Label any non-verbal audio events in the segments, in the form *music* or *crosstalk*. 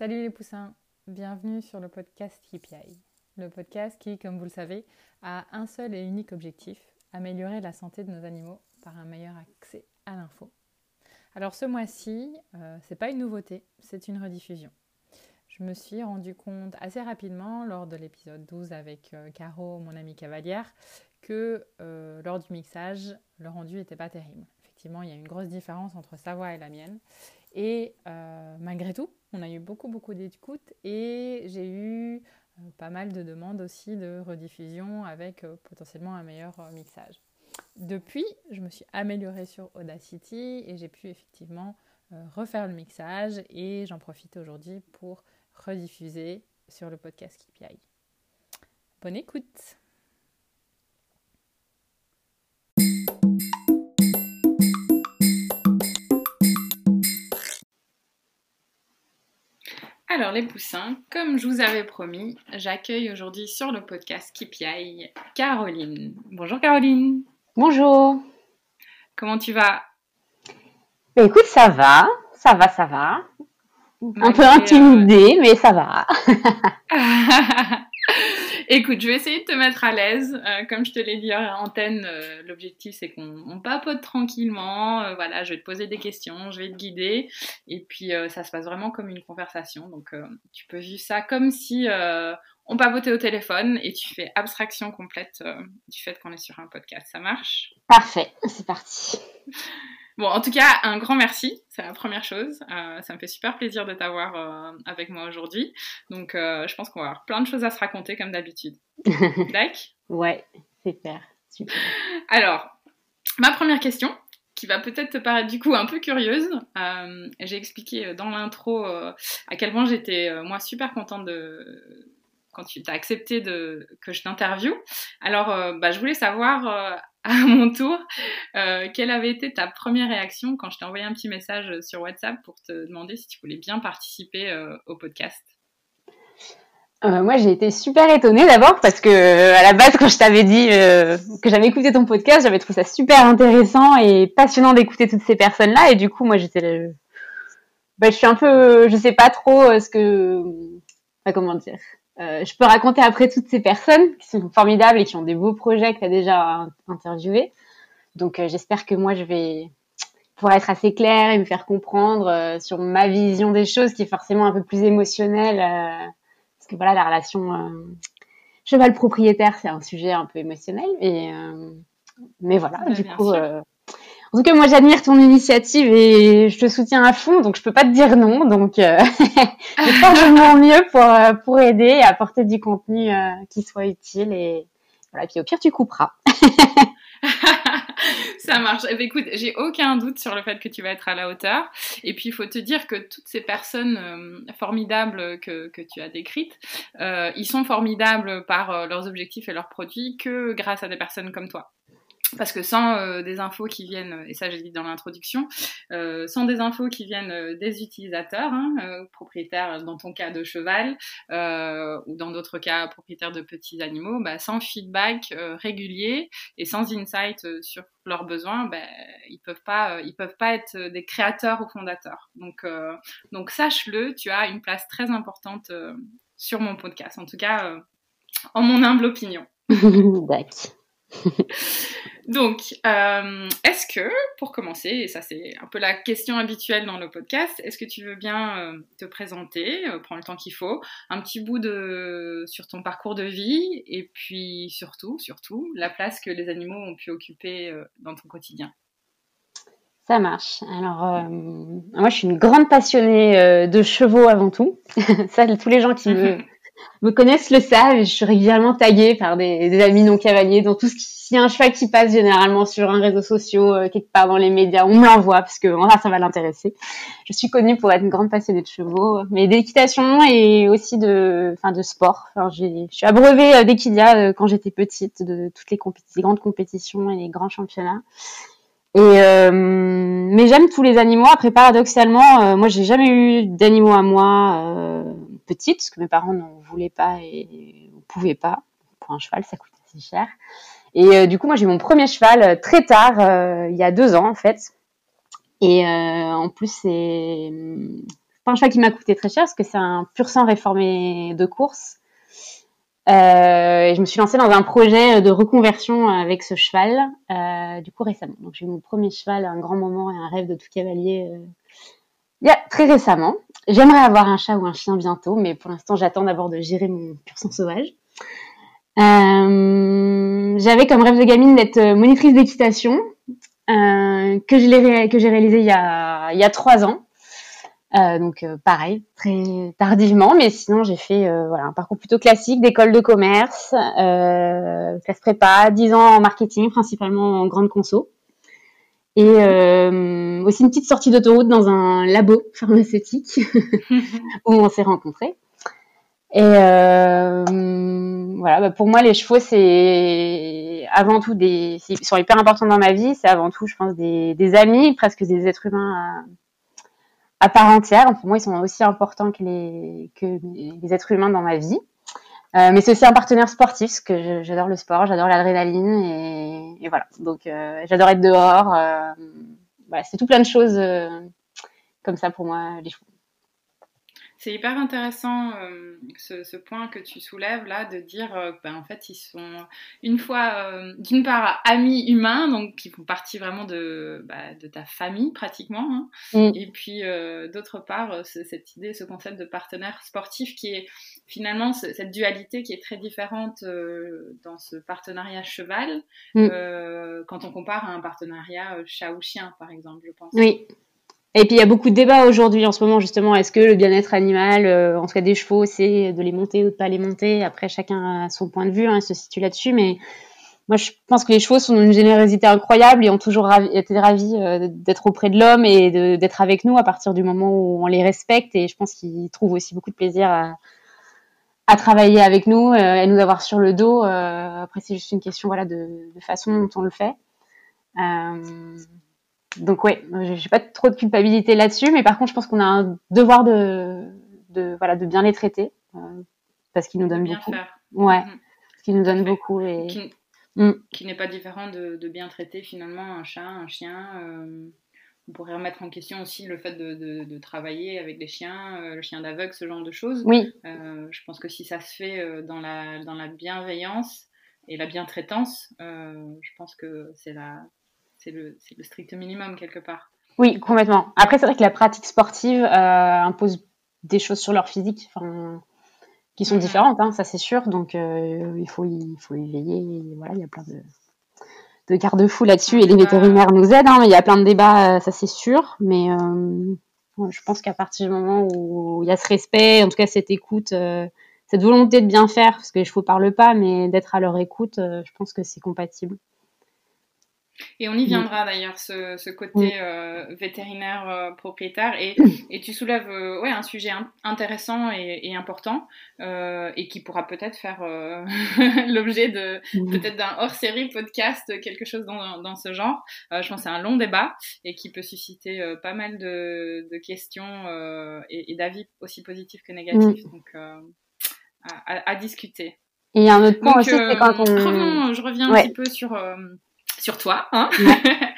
Salut les poussins, bienvenue sur le podcast KPI. Le podcast qui, comme vous le savez, a un seul et unique objectif, améliorer la santé de nos animaux par un meilleur accès à l'info. Alors ce mois-ci, euh, c'est pas une nouveauté, c'est une rediffusion. Je me suis rendu compte assez rapidement lors de l'épisode 12 avec euh, Caro, mon amie cavalière, que euh, lors du mixage, le rendu n'était pas terrible. Effectivement, il y a une grosse différence entre sa voix et la mienne. Et euh, malgré tout, on a eu beaucoup, beaucoup d'écoutes et j'ai eu euh, pas mal de demandes aussi de rediffusion avec euh, potentiellement un meilleur mixage. Depuis, je me suis améliorée sur Audacity et j'ai pu effectivement refaire le mixage et j'en profite aujourd'hui pour rediffuser sur le podcast KPI. Bonne écoute Alors les poussins, comme je vous avais promis, j'accueille aujourd'hui sur le podcast KPI Caroline. Bonjour Caroline. Bonjour. Comment tu vas? Bah, Écoute, ça va, ça va, ça va. Un peu intimidée, mais ça va. *laughs* Écoute, je vais essayer de te mettre à l'aise. Euh, comme je te l'ai dit en antenne, euh, l'objectif c'est qu'on papote tranquillement. Euh, voilà, je vais te poser des questions, je vais te guider. Et puis ça se passe vraiment comme une conversation. Donc tu peux vivre ça comme si on papotait au téléphone et tu fais abstraction complète du fait qu'on est sur un podcast. Ça marche? Parfait, c'est parti. Bon, en tout cas, un grand merci, c'est la première chose. Euh, ça me fait super plaisir de t'avoir euh, avec moi aujourd'hui. Donc, euh, je pense qu'on va avoir plein de choses à se raconter comme d'habitude. *laughs* D'accord Ouais, super, super. Alors, ma première question, qui va peut-être te paraître du coup un peu curieuse. J'ai expliqué dans l'intro à quel point j'étais moi super contente de quand tu t'as accepté que je t'interviewe. Alors, bah, je voulais savoir *laughs* à mon tour, euh, quelle avait été ta première réaction quand je t'ai envoyé un petit message sur WhatsApp pour te demander si tu voulais bien participer euh, au podcast? Euh, moi, j'ai été super étonnée d'abord parce que à la base, quand je t'avais dit que j'avais écouté ton podcast, j'avais trouvé ça super intéressant et passionnant d'écouter toutes ces personnes-là. Et du coup, moi, j'étais, bah, je suis un peu, je sais pas trop ce que, comment dire, euh, je peux raconter après toutes ces personnes qui sont formidables et qui ont des beaux projets que tu as déjà interviewés. Donc euh, j'espère que moi je vais pouvoir être assez claire et me faire comprendre euh, sur ma vision des choses qui est forcément un peu plus émotionnelle. parce que voilà, la relation cheval propriétaire, c'est un sujet un peu émotionnel. Et, mais voilà, du coup, en tout cas, moi, j'admire ton initiative et je te soutiens à fond, donc je peux pas te dire non. Donc, euh, je faire de mon mieux pour euh, pour aider et apporter du contenu euh, qui soit utile et voilà. Puis au pire, tu couperas. *laughs* Ça marche. Eh ben, écoute, j'ai aucun doute sur le fait que tu vas être à la hauteur. Et puis, il faut te dire que toutes ces personnes euh, formidables que, que, tu as décrites, euh, ils sont formidables par leurs objectifs et leurs produits que grâce à des personnes comme toi. Parce que sans euh, des infos qui viennent, et ça j'ai dit dans l'introduction, euh, sans des infos qui viennent euh, des utilisateurs, hein, propriétaires dans ton cas de cheval, ou dans d'autres cas propriétaires de petits animaux, bah, sans feedback régulier et sans insight sur leurs besoins, bah, ils peuvent pas, ils peuvent pas être des créateurs ou fondateurs. Donc, donc sache-le, tu as une place très importante sur mon podcast, en tout cas en mon humble opinion. *laughs* *laughs* Donc, euh, est-ce que, pour commencer, et ça c'est un peu la question habituelle dans le podcast, est-ce que tu veux bien euh, te présenter, euh, prendre le temps qu'il faut, un petit bout de sur ton parcours de vie, et puis surtout, surtout, la place que les animaux ont pu occuper dans ton quotidien? Ça marche. Alors, moi, je suis une grande passionnée de chevaux avant tout. *laughs* ça, tous les gens qui me, *laughs* me connaissent le savent. Je suis régulièrement taguée par des, amis non cavaliers dans tout ce qui, s'il y a un cheval qui passe généralement sur un réseau social, euh, quelque part dans les médias, on me l'envoie parce que voilà, ça va l'intéresser. Je suis connue pour être une grande passionnée de chevaux, mais d'équitation et aussi de, enfin, de sport. Enfin, je suis abreuvée euh, euh, quand j'étais petite, de toutes les, grandes compétitions et les grands championnats. Et mais j'aime tous les animaux. Après, paradoxalement, moi, j'ai jamais eu d'animaux à moi petite, parce que mes parents n'en voulaient pas et ne pouvaient pas. Pour un cheval, ça coûte assez cher. Et euh, du coup, moi, j'ai mon premier cheval euh, très tard, euh, il y a deux ans en fait. Et en plus, c'est pas un cheval qui m'a coûté très cher parce que c'est un pur sang réformé de course. Et je me suis lancée dans un projet de reconversion avec ce cheval, du coup récemment. Donc j'ai eu mon premier cheval, un grand moment et un rêve de tout cavalier il y a très récemment. J'aimerais avoir un chat ou un chien bientôt, mais pour l'instant j'attends d'abord de gérer mon pur sang sauvage. Euh, j'avais comme rêve de gamine d'être monitrice d'équitation, euh, que j'ai réalisé il y a, il y a trois ans. Euh, donc euh, pareil, très tardivement, mais sinon j'ai fait euh, voilà un parcours plutôt classique d'école de commerce, euh, classe prépa, 10 ans en marketing, principalement en grande conso, et aussi une petite sortie d'autoroute dans un labo pharmaceutique *laughs* où on s'est rencontrés. Et voilà, bah, pour moi les chevaux c'est avant tout des, ils sont hyper importants dans ma vie, c'est avant tout je pense des, des amis, presque des êtres humains à part entière. Pour moi, ils sont aussi importants que les, que les êtres humains dans ma vie. Euh, mais c'est aussi un partenaire sportif, parce que j'adore le sport, j'adore l'adrénaline et, et, voilà. Donc euh, j'adore être dehors. Euh, voilà, c'est tout plein de choses euh, comme ça pour moi, les chevaux. C'est hyper intéressant euh, ce, ce, point que tu soulèves là, de dire euh, ben, en fait ils sont une fois euh, d'une part amis humains, donc qui font partie vraiment de, bah, de ta famille pratiquement, hein. mm. et puis euh, d'autre part cette idée, ce concept de partenaire sportif qui est finalement cette dualité qui est très différente euh, dans ce partenariat cheval mm. quand on compare à un partenariat chat ou chien par exemple, je pense. Oui. Et puis il y a beaucoup de débats aujourd'hui en ce moment justement. Est-ce que le bien-être animal, euh, en tout cas des chevaux, c'est de les monter ou de pas les monter? Après chacun a son point de vue, hein, se situe là-dessus. Mais moi je pense que les chevaux sont d'une générosité incroyable et ont toujours ravi, été ravis euh, d'être auprès de l'homme et d'être avec nous à partir du moment où on les respecte. Et je pense qu'ils trouvent aussi beaucoup de plaisir à, à travailler avec nous, euh, et nous avoir sur le dos. Euh, après c'est juste une question voilà de, de, façon dont on le fait. Euh, donc ouais, j'ai pas trop de culpabilité là-dessus, mais par contre, je pense qu'on a un devoir de, de voilà, de bien les traiter parce qu'ils nous donnent beaucoup. Faire. Ouais, mmh. parce qu'ils nous donnent beaucoup et qui, mmh. qui n'est pas différent de, de, bien traiter finalement un chat, un chien. Euh, on pourrait remettre en question aussi le fait de, de, de travailler avec des chiens, euh, le chien d'aveugle, ce genre de choses. Oui. Euh, je pense que si ça se fait euh, dans la, dans la bienveillance et la bien-traitance, euh, je pense que c'est le, le, strict minimum quelque part. Oui, complètement. Après, c'est vrai que la pratique sportive impose des choses sur leur physique qui sont différentes, hein, ça c'est sûr. Donc, il, faut y, il faut y veiller. Voilà, il y a plein de, de garde-fous là-dessus et les vétérinaires nous aident. Hein, mais il y a plein de débats, euh, ça c'est sûr. Mais euh, je pense qu'à partir du moment où il y a ce respect, en tout cas cette écoute, euh, cette volonté de bien faire, parce que les chevaux parlent pas, mais d'être à leur écoute, je pense que c'est compatible. Et on y viendra d'ailleurs, ce, ce, côté euh, vétérinaire euh, propriétaire. Et, *coughs* et, tu soulèves euh, ouais, un sujet in intéressant et, et important euh, et qui pourra peut-être faire euh, *laughs* l'objet de peut-être d'un hors-série podcast, quelque chose dans, dans ce genre. je pense que c'est un long débat et qui peut susciter pas mal de, de questions et, et d'avis aussi positifs que négatifs. Donc, à, à, à, discuter. Et il y a un autre point Donc, aussi, c'est quand on... je reviens ouais. un petit peu sur sur toi. Hein *laughs*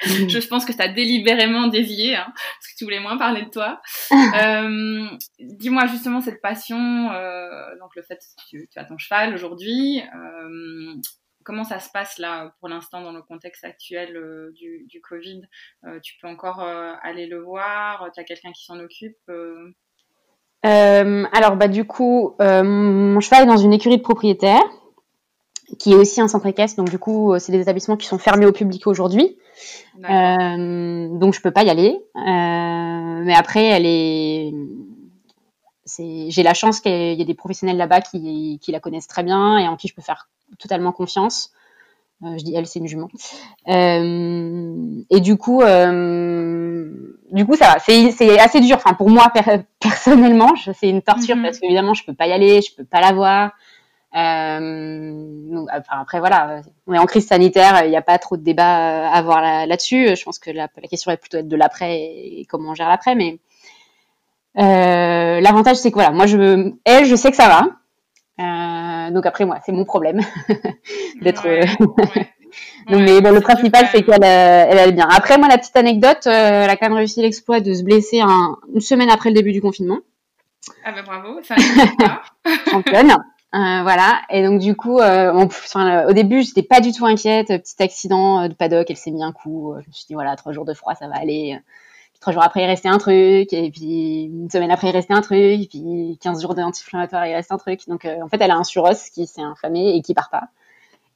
je pense que tu as délibérément dévié, hein, parce que tu voulais moins parler de toi. *laughs* euh, Dis-moi justement cette passion, euh, donc le fait que tu, tu as ton cheval aujourd'hui. Euh, comment ça se passe là pour l'instant dans le contexte actuel euh, du, du, Covid? Euh, Tu peux encore euh, aller le voir? Tu as quelqu'un qui s'en occupe Alors bah du coup, mon cheval est dans une écurie de propriétaire qui est aussi un centre équestre. Donc du coup, euh, c'est des établissements qui sont fermés au public aujourd'hui. Euh, donc je peux pas y aller. Euh, mais après, elle est, j'ai la chance qu'il y ait des professionnels là-bas qui, qui la connaissent très bien et en qui je peux faire totalement confiance. Euh, je dis elle, c'est une jument. Et du coup, du coup, ça va. C'est, assez dur. Enfin, pour moi per- *laughs* personnellement, c'est une torture mm-hmm. parce qu'évidemment, je peux pas y aller, je peux pas la voir. Euh, donc, enfin, après, voilà, on est en crise sanitaire, il n'y a pas trop de débat à avoir là, là-dessus. Je pense que la, la, question va plutôt être de l'après et comment on gère l'après. Mais euh, l'avantage, c'est que voilà, moi, je, elle, je sais que ça va. Euh, donc après, moi, c'est mon problème *laughs* d'être. Ouais, *laughs* ouais. Donc, mais bon, le principal, c'est qu'elle elle allait bien. Après, moi, la petite anecdote, elle a quand même réussi l'exploit de se blesser une semaine après le début du confinement. Ah ben bravo, ça. *laughs* Championne. Euh, voilà. Et donc du coup, euh, enfin, au début, j'étais pas du tout inquiète. Petit accident de paddock, elle s'est mis un coup. Je me suis dit voilà, trois jours de froid, ça va aller. Puis trois jours après, il restait un truc. Et puis une semaine après, il restait un truc. Et puis 15 jours d'anti-inflammatoire, il reste un truc. Donc euh, en fait, elle a un suros qui s'est inflammé et qui part pas.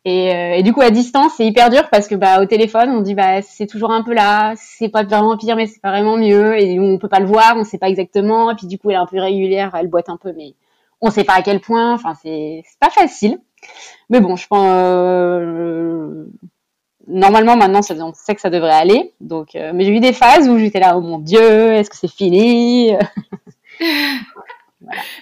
Et, euh, et, du coup, à distance, c'est hyper dur parce que bah au téléphone, on dit bah c'est toujours un peu là, c'est pas vraiment pire, mais c'est pas vraiment mieux. Et on peut pas le voir, on sait pas exactement. Et puis du coup, elle est un peu régulière, elle boite un peu, mais on sait pas à quel point. Enfin, c'est pas facile. Mais bon, je pense euh, normalement maintenant, on sait que ça devrait aller. Donc, euh, mais j'ai eu des phases où j'étais là, oh mon dieu, est-ce que c'est fini? *laughs*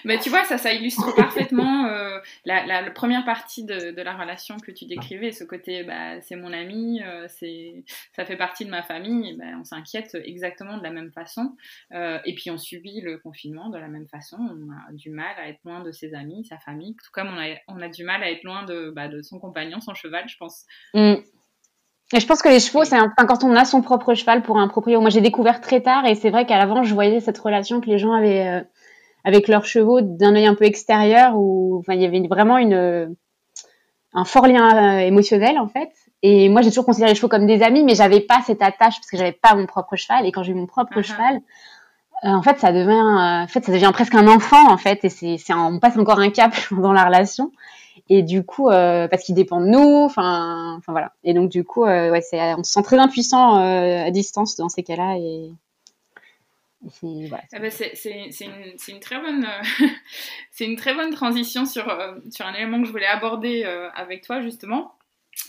Mais tu vois, ça, ça illustre parfaitement euh, la, la, première partie de, de, la relation que tu décrivais, ce côté, bah, c'est mon ami, euh, c'est, ça fait partie de ma famille, et ben, on s'inquiète exactement de la même façon, euh, et puis on subit le confinement de la même façon, on a du mal à être loin de ses amis, sa famille, tout comme on a, on a du mal à être loin de, bah, de son compagnon, son cheval, je pense. Mm. Et je pense que les chevaux, c'est un... quand on a son propre cheval pour un propriétaire. Moi, j'ai découvert très tard, et c'est vrai qu'à l'avant, je voyais cette relation que les gens avaient avec leurs chevaux d'un œil un peu extérieur où enfin, il y avait vraiment une, un fort lien euh, émotionnel en fait. Et moi, j'ai toujours considéré les chevaux comme des amis, mais j'avais pas cette attache parce que j'avais pas mon propre cheval. Et quand j'ai eu mon propre uh-huh. cheval, euh, en fait, ça devient, euh, en fait, ça devient presque un enfant en fait. Et c'est, on passe encore un cap *laughs* dans la relation. Et du coup, parce qu'il dépend de nous, enfin, enfin voilà. Et donc du coup, ouais, on se sent très impuissant à distance dans ces cas-là. Et c'est une, très bonne, euh, *laughs* transition sur, euh, sur un élément que je voulais aborder euh, avec toi justement.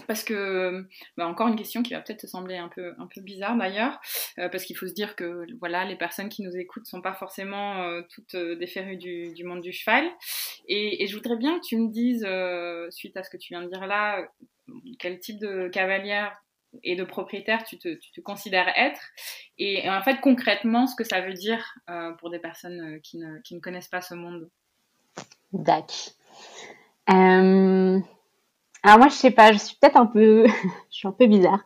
Parce que, bah, encore une question qui va peut-être te sembler un peu, bizarre d'ailleurs, parce qu'il faut se dire que voilà, les personnes qui nous écoutent ne sont pas forcément toutes des du, monde du cheval. Et, et, je voudrais bien que tu me dises, suite à ce que tu viens de dire là, quel type de cavalière et de propriétaire tu te, considères être et en fait concrètement ce que ça veut dire euh, pour des personnes euh, qui ne, connaissent pas ce monde. D'accord. Euh, alors moi je sais pas, je suis peut-être un peu, *laughs* je suis un peu bizarre,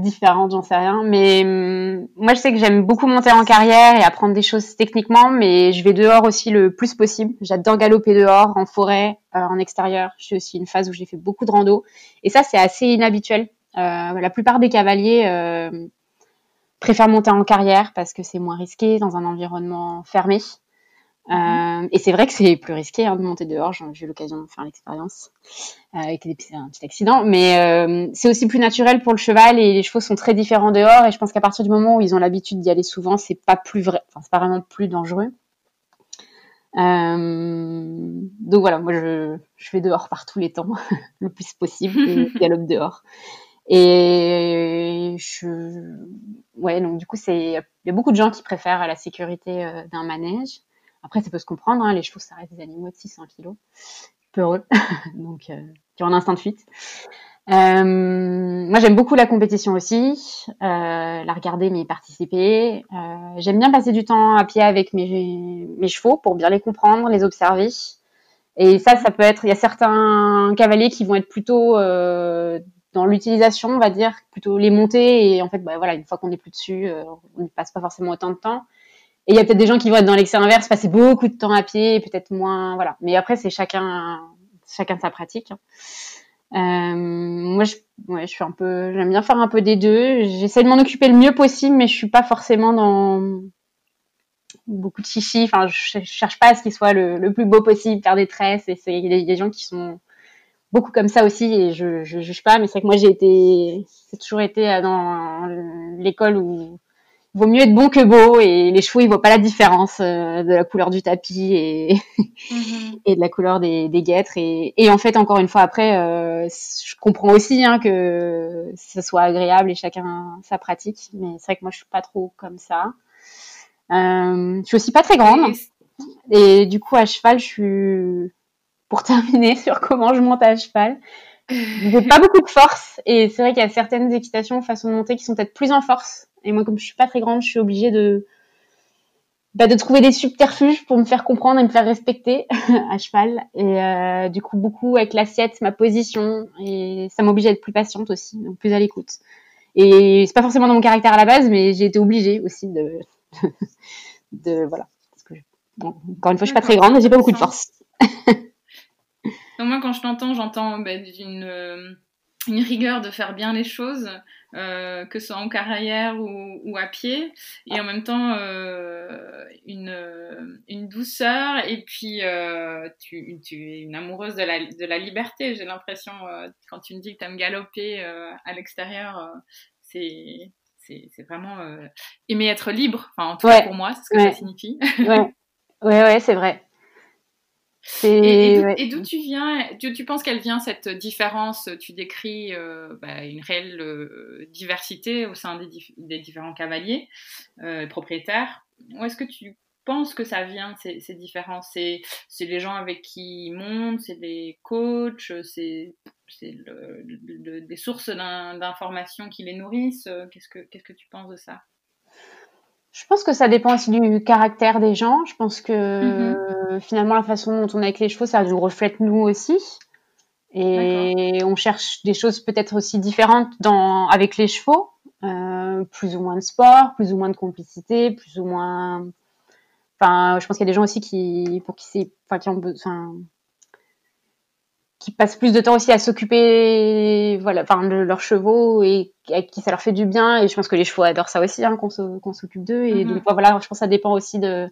différente, j'en sais rien, mais hum, moi je sais que j'aime beaucoup monter en carrière et apprendre des choses techniquement, mais je vais dehors aussi le plus possible. J'adore galoper dehors, en forêt, en extérieur. Je suis aussi une phase où j'ai fait beaucoup de rando et ça c'est assez inhabituel la plupart des cavaliers euh, préfèrent monter en carrière parce que c'est moins risqué dans un environnement fermé. Mhm. Euh, et c'est vrai que c'est plus risqué hein, de monter dehors. J'ai eu l'occasion de faire l'expérience euh, avec des, un petit accident, mais euh, c'est aussi plus naturel pour le cheval et les chevaux sont très différents dehors. Et je pense qu'à partir du moment où ils ont l'habitude d'y aller souvent, c'est pas plus vrai, enfin c'est pas vraiment plus dangereux. donc voilà, moi je, je vais dehors par tous les temps, *laughs* le plus possible, et *laughs* galope dehors. Et je, ouais, donc du coup, c'est, il y a beaucoup de gens qui préfèrent la sécurité euh, d'un manège. Après, ça peut se comprendre, hein, les chevaux, ça reste des animaux de 600 kilos, peureux, *laughs* donc euh, qui ont un instinct de fuite. Euh, moi, j'aime beaucoup la compétition aussi, euh, la regarder mais y participer. Euh, j'aime bien passer du temps à pied avec mes, mes chevaux pour bien les comprendre, les observer. Et ça, ça peut être. Il y a certains cavaliers qui vont être plutôt euh, dans l'utilisation, on va dire, plutôt les monter et en fait, bah, voilà, une fois qu'on est plus dessus, euh, on ne passe pas forcément autant de temps. Et il y a peut-être des gens qui vont être dans l'excès inverse, passer beaucoup de temps à pied, peut-être moins, voilà. Mais après, c'est chacun, chacun sa pratique. Hein. Euh, moi, je, ouais, je suis un peu, j'aime bien faire un peu des deux. J'essaie de m'en occuper le mieux possible, mais je suis pas forcément dans beaucoup de chichi. Enfin, je, cherche pas à ce qu'il soit le, le, plus beau possible, faire des tresses. Et c'est, il y a des gens qui sont beaucoup comme ça aussi et je, je juge pas mais c'est vrai que moi j'ai été c'est toujours été euh, dans l'école où il vaut mieux être bon que beau et les chevaux ils voient pas la différence euh, de la couleur du tapis et mm-hmm. *laughs* et de la couleur des, des guêtres et, et en fait encore une fois après euh, je comprends aussi hein, que ce soit agréable et chacun sa pratique mais c'est vrai que moi je suis pas trop comme ça euh, je suis aussi pas très grande et du coup à cheval je suis pour terminer *laughs* sur comment je monte à cheval. J'ai pas beaucoup de force et c'est vrai qu'il y a certaines équitations, façon de monter qui sont peut-être plus en force. Et moi, comme je suis pas très grande, je suis obligée de bah, de trouver des subterfuges pour me faire comprendre et me faire respecter *laughs* à cheval. Et euh, du coup, beaucoup avec l'assiette, ma position, et ça m'oblige à être plus patiente aussi, donc plus à l'écoute. Et c'est pas forcément dans mon caractère à la base, mais j'ai été obligée aussi de, *laughs* de voilà. Parce que, encore une fois, je suis pas très grande, j'ai pas beaucoup de force. Donc moi, quand je t'entends, j'entends bah, une, euh, une rigueur de faire bien les choses. Euh, que ce soit en carrière ou, ou, à pied, et en même temps euh, une, une, douceur, et puis euh, tu, tu, es une amoureuse de la, de la liberté, j'ai l'impression, euh, quand tu me dis que tu aimes galoper euh, à l'extérieur, c'est c'est vraiment aimer être libre, enfin en tout cas pour moi, c'est ce que ça signifie. ouais, *laughs* ouais, ouais c'est vrai. Et, d'où tu viens? Tu, tu penses qu'elle vient cette différence? Tu décris euh, bah, une réelle euh, diversité au sein des, des différents cavaliers euh, propriétaires. Où est-ce que tu penses que ça vient ces, ces différences? C'est les gens avec qui ils montent, c'est des coachs, c'est le, des sources d'informations qui les nourrissent? Qu'est-ce que qu'est-ce que tu penses de ça? Je pense que ça dépend aussi du caractère des gens. Je pense que mm-hmm. finalement la façon dont on est avec les chevaux, ça nous reflète nous aussi. Et on cherche des choses peut-être aussi différentes dans, avec les chevaux, euh, plus ou moins de sport, plus ou moins de complicité, plus ou moins. Enfin, je pense qu'il y a des gens aussi qui, pour qui c'est, enfin, qui ont, enfin, qui passent plus de temps aussi à s'occuper voilà enfin de leurs chevaux et à qui ça leur fait du bien et je pense que les chevaux adorent ça aussi hein, qu'on s'occupe d'eux et mm-hmm. donc voilà je pense que ça dépend aussi de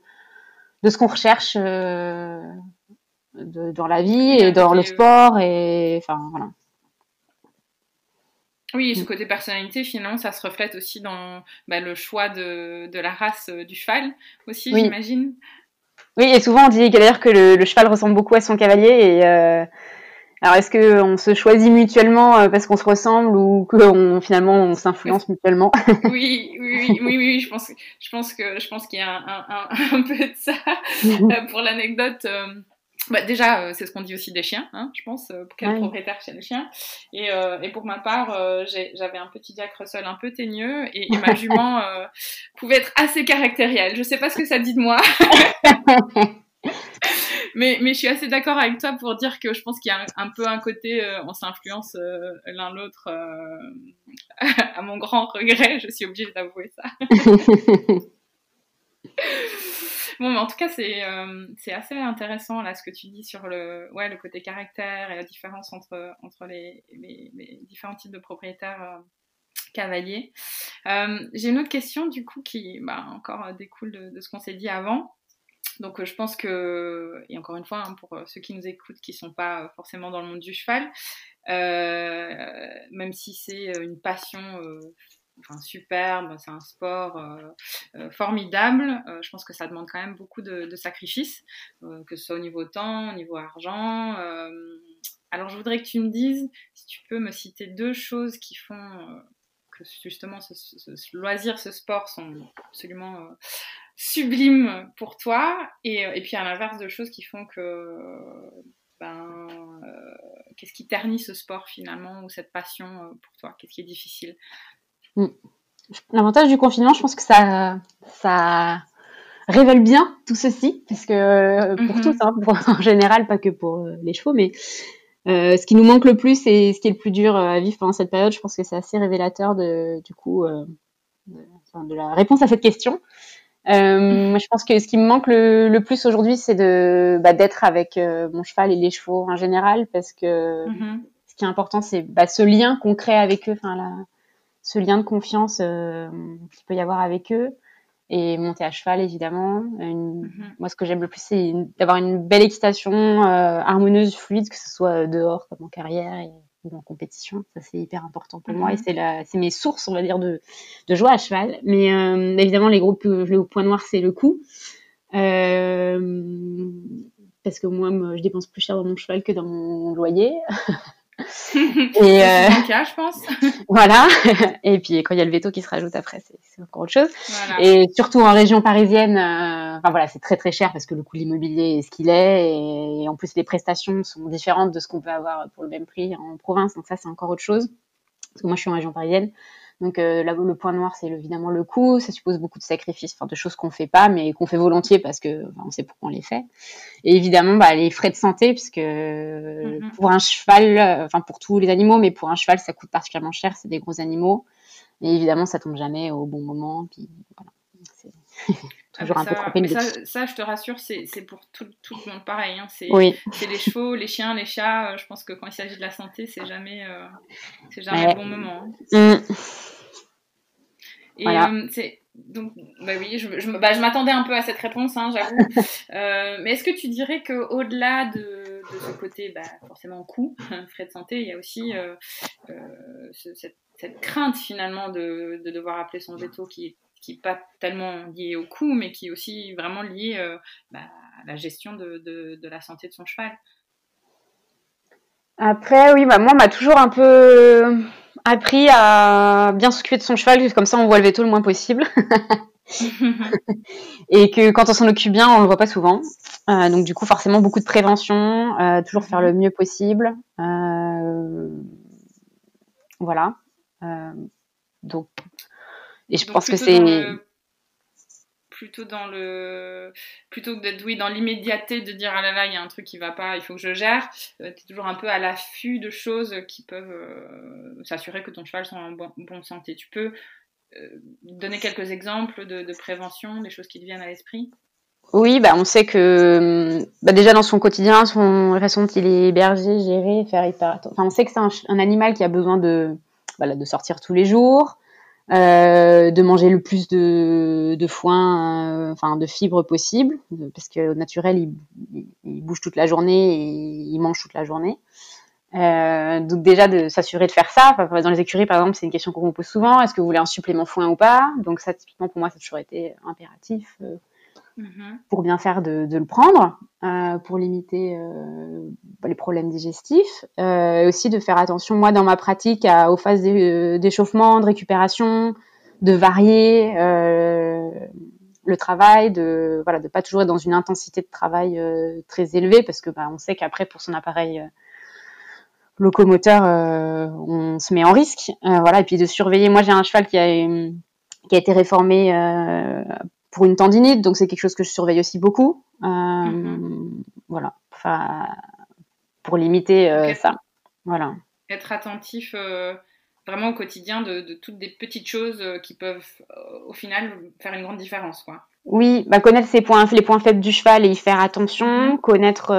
de ce qu'on recherche euh, dans la vie et dans le sport et enfin voilà oui, ce mm. côté personnalité, finalement, ça se reflète aussi dans bah, le choix de, de, la race euh, du cheval, aussi, j'imagine. Oui, et souvent on dit d'ailleurs que le, le, cheval ressemble beaucoup à son cavalier, et euh, alors est-ce que on se choisit mutuellement euh, parce qu'on se ressemble ou que finalement on s'influence mutuellement? *laughs* Oui, oui, oui, oui, je pense, je pense que je pense qu'il y a un, un, un, *laughs* peu de ça. Euh, pour l'anecdote, euh, bah, déjà, c'est ce qu'on dit aussi des chiens, hein, je pense, quel propriétaire chez les chiens. Et, et pour ma part, j'avais un petit Jack Russell un peu teigneux et, et ma *laughs* jument pouvait être assez caractérielle. Je sais pas ce que ça dit de moi. Mais, mais je suis assez d'accord avec toi pour dire que je pense qu'il y a un, peu un côté, euh, on s'influence euh, l'un l'autre. Euh, *laughs* à mon grand regret, je suis obligée d'avouer ça. *laughs* bon, mais en tout cas, c'est c'est assez intéressant là ce que tu dis sur le, ouais, le côté caractère et la différence entre, entre les, les, différents types de propriétaires cavaliers. J'ai une autre question du coup qui bah, encore découle de, de ce qu'on s'est dit avant. Donc euh, je pense que, et encore une fois, hein, pour euh, ceux qui nous écoutent, qui sont pas forcément dans le monde du cheval, euh, même si c'est une passion enfin, superbe, c'est un sport formidable, je pense que ça demande quand même beaucoup de, sacrifices, que ce soit au niveau temps, au niveau argent. alors je voudrais que tu me dises, si tu peux me citer deux choses qui font que justement ce, loisir, ce sport sont absolument sublime pour toi et, et puis à l'inverse de choses qui font que ben, euh, qu'est-ce qui ternit ce sport finalement ou cette passion euh, pour toi? Qu'est-ce qui est difficile? Mm. L'avantage du confinement, je pense que ça, ça révèle bien tout ceci, parce que euh, pour mm-hmm. tous, hein, *laughs* en général, pas que pour les chevaux, mais euh, ce qui nous manque le plus et ce qui est le plus dur à vivre pendant cette période, je pense que c'est assez révélateur de, du coup, euh, de, de, la réponse à cette question. Euh, je pense que ce qui me manque le, le plus aujourd'hui, c'est de bah, d'être avec euh, mon cheval et les chevaux en général, parce que mm-hmm. ce qui est important, c'est bah, ce lien qu'on crée avec eux, enfin ce lien de confiance euh, qu'il peut y avoir avec eux, et monter à cheval évidemment. Une, mm-hmm. Moi, ce que j'aime le plus, c'est d'avoir une belle excitation euh, harmonieuse, fluide, que ce soit dehors comme en carrière. Et, en compétition. Ça, c'est hyper important pour moi et mhm. c'est la, c'est mes sources, on va dire, de, de joie à cheval. Mais euh, évidemment, les gros, le point noir, c'est le coût. Euh, parce que moi, je dépense plus cher dans mon cheval que dans mon loyer. *laughs* et euh, cas, je pense. *laughs* voilà. Et puis quand il y a le veto qui se rajoute après, c'est encore autre chose. Et surtout en région parisienne, euh, enfin voilà, c'est très très cher parce que le coût de l'immobilier est ce qu'il est, et, en plus les prestations sont différentes de ce qu'on peut avoir pour le même prix en province. Donc ça, c'est encore autre chose. Parce que moi, je suis en région parisienne. Donc euh, le point noir, c'est évidemment le coût. Ça suppose beaucoup de sacrifices, enfin de choses qu'on fait pas, mais qu'on fait volontiers parce que on sait pourquoi on les fait. Et évidemment, bah, les frais de santé, puisque mm-hmm. pour un cheval, euh, enfin pour tous les animaux, mais pour un cheval, ça coûte particulièrement cher. C'est des gros animaux. Et évidemment, ça tombe jamais au bon moment. Puis voilà, toujours un peu trop ça, ça, je te rassure, c'est pour tout, tout, le monde pareil. Hein. C'est les chevaux, les chiens, les chats. Euh, je pense que quand il s'agit de la santé, c'est jamais, euh, jamais le bon moment. Hein. Mm. Et euh, c'est donc, bah oui, je, je, bah, je m'attendais un peu à cette réponse, hein, j'avoue. *laughs* mais est-ce que tu dirais que au-delà de, de, ce côté, bah, forcément coût, *laughs* frais de santé, il y a aussi cette, cette, crainte finalement de, de, devoir appeler son veto qui est qui n'est pas tellement lié au coût, mais qui est aussi vraiment lié euh, bah, à la gestion de, de, la santé de son cheval. Après, oui, bah, moi, on m'a toujours un peu appris à bien s'occuper de son cheval, comme ça on voit le veto le moins possible. *laughs* et que quand on s'en occupe bien, on le voit pas souvent. Euh, donc du coup, forcément, beaucoup de prévention, euh, toujours faire le mieux possible. voilà. donc et je pense que c'est plutôt dans le plutôt que d'être oui dans l'immédiateté de dire ah là là il y a un truc qui va pas il faut que je gère euh, tu es toujours un peu à l'affût de choses qui peuvent euh, s'assurer que ton cheval soit en bon, bonne santé. Tu peux euh, donner quelques exemples de, prévention des choses qui te viennent à l'esprit? Oui, bah on sait que bah déjà dans son quotidien, son la façon dont il est hébergé, géré, faire hyper... Enfin, on sait que c'est un, un, animal qui a besoin de, voilà, de sortir tous les jours, euh, de manger le plus de, de foin, euh, enfin de fibres possible, parce que au naturel, il, il, bouge toute la journée et il mange toute la journée. Euh, donc déjà de s'assurer de faire ça. dans les écuries, par exemple, c'est une question qu'on me pose souvent. Est-ce que vous voulez un supplément foin ou pas? Donc ça, typiquement pour moi, ça a toujours été impératif. Mhm. pour bien faire de, le prendre, euh, pour limiter euh, les problèmes digestifs, euh, et aussi de faire attention, moi, dans ma pratique, aux phases d'échauffement, de récupération, de varier le travail, de voilà, de pas toujours être dans une intensité de travail très élevée, parce que bah, on sait qu'après, pour son appareil locomoteur, on se met en risque, voilà, et puis de surveiller. Moi, j'ai un cheval qui a qui a été réformé pour une tendinite, donc c'est quelque chose que je surveille aussi beaucoup. Euh, mhm. Voilà, enfin, pour limiter euh, ça. Voilà. Être attentif euh, vraiment au quotidien de, toutes des petites choses qui peuvent au final faire une grande différence, quoi. Oui, bah connaître ses points, les points faibles du cheval et y faire attention, mhm. connaître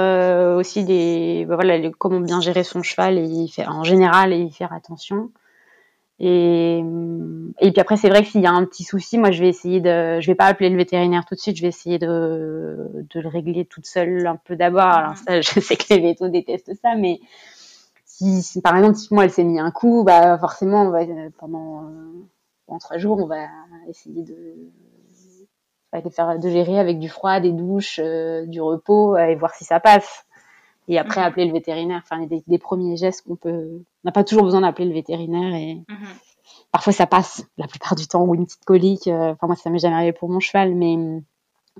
aussi des, bah voilà, comment bien gérer son cheval et y faire, en général et y faire attention. Et, et puis après, c'est vrai que s'il y a un petit souci, moi, je vais essayer de, je vais pas appeler le vétérinaire tout de suite, je vais essayer de, de le régler toute seule un peu d'abord. Alors ça, *laughs* je sais que les vétos détestent ça, mais si, par exemple, si moi elle s'est mis un coup, bah forcément, on va pendant, pendant trois jours, on va essayer de, de faire de gérer avec du froid, des douches, euh, du repos et voir si ça passe et après mhm. appeler le vétérinaire. Enfin, des, des premiers gestes qu'on peut. On n'a pas toujours besoin d'appeler le vétérinaire et mhm. parfois ça passe la plupart du temps ou une petite colique. Euh, enfin, moi, ça m'est jamais arrivé pour mon cheval, mais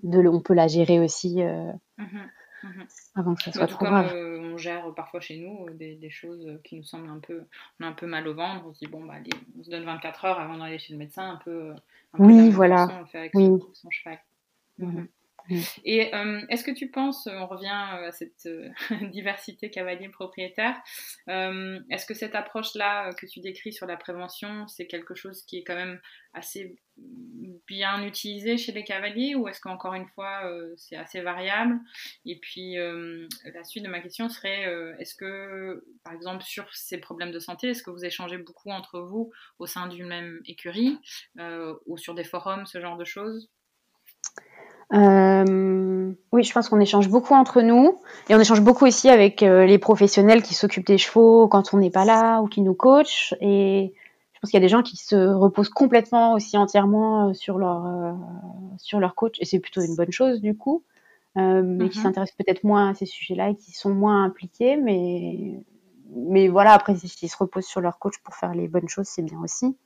de, on peut la gérer aussi euh, mhm. avant que ça soit trop grave. Euh, on gère parfois chez nous des, des, choses qui nous semblent un peu, on a un peu mal au ventre. On se dit bon bah allez, on se donne 24 heures avant d'aller chez le médecin, un peu. Un oui, voilà. Avec oui. Son, son cheval. Mm. Et euh, est-ce que tu penses, on revient à cette euh, *laughs* diversité cavalier-propriétaire, euh, est-ce que cette approche-là que tu décris sur la prévention, c'est quelque chose qui est quand même assez bien utilisé chez les cavaliers ou est-ce qu'encore une fois c'est assez variable? Et puis la suite de ma question serait, est-ce que par exemple sur ces problèmes de santé, est-ce que vous échangez beaucoup entre vous au sein d'une même écurie ou sur des forums, ce genre de choses? Euh, oui, je pense qu'on échange beaucoup entre nous et on échange beaucoup aussi avec euh, les professionnels qui s'occupent des chevaux quand on n'est pas là ou qui nous coachent. Et je pense qu'il y a des gens qui se reposent complètement aussi entièrement euh, sur leur sur leur coach et c'est plutôt une bonne chose du coup, mais qui mhm. s'intéressent peut-être moins à ces sujets-là et qui sont moins impliqués. Mais mais voilà, après s'ils se reposent sur leur coach pour faire les bonnes choses, c'est bien aussi.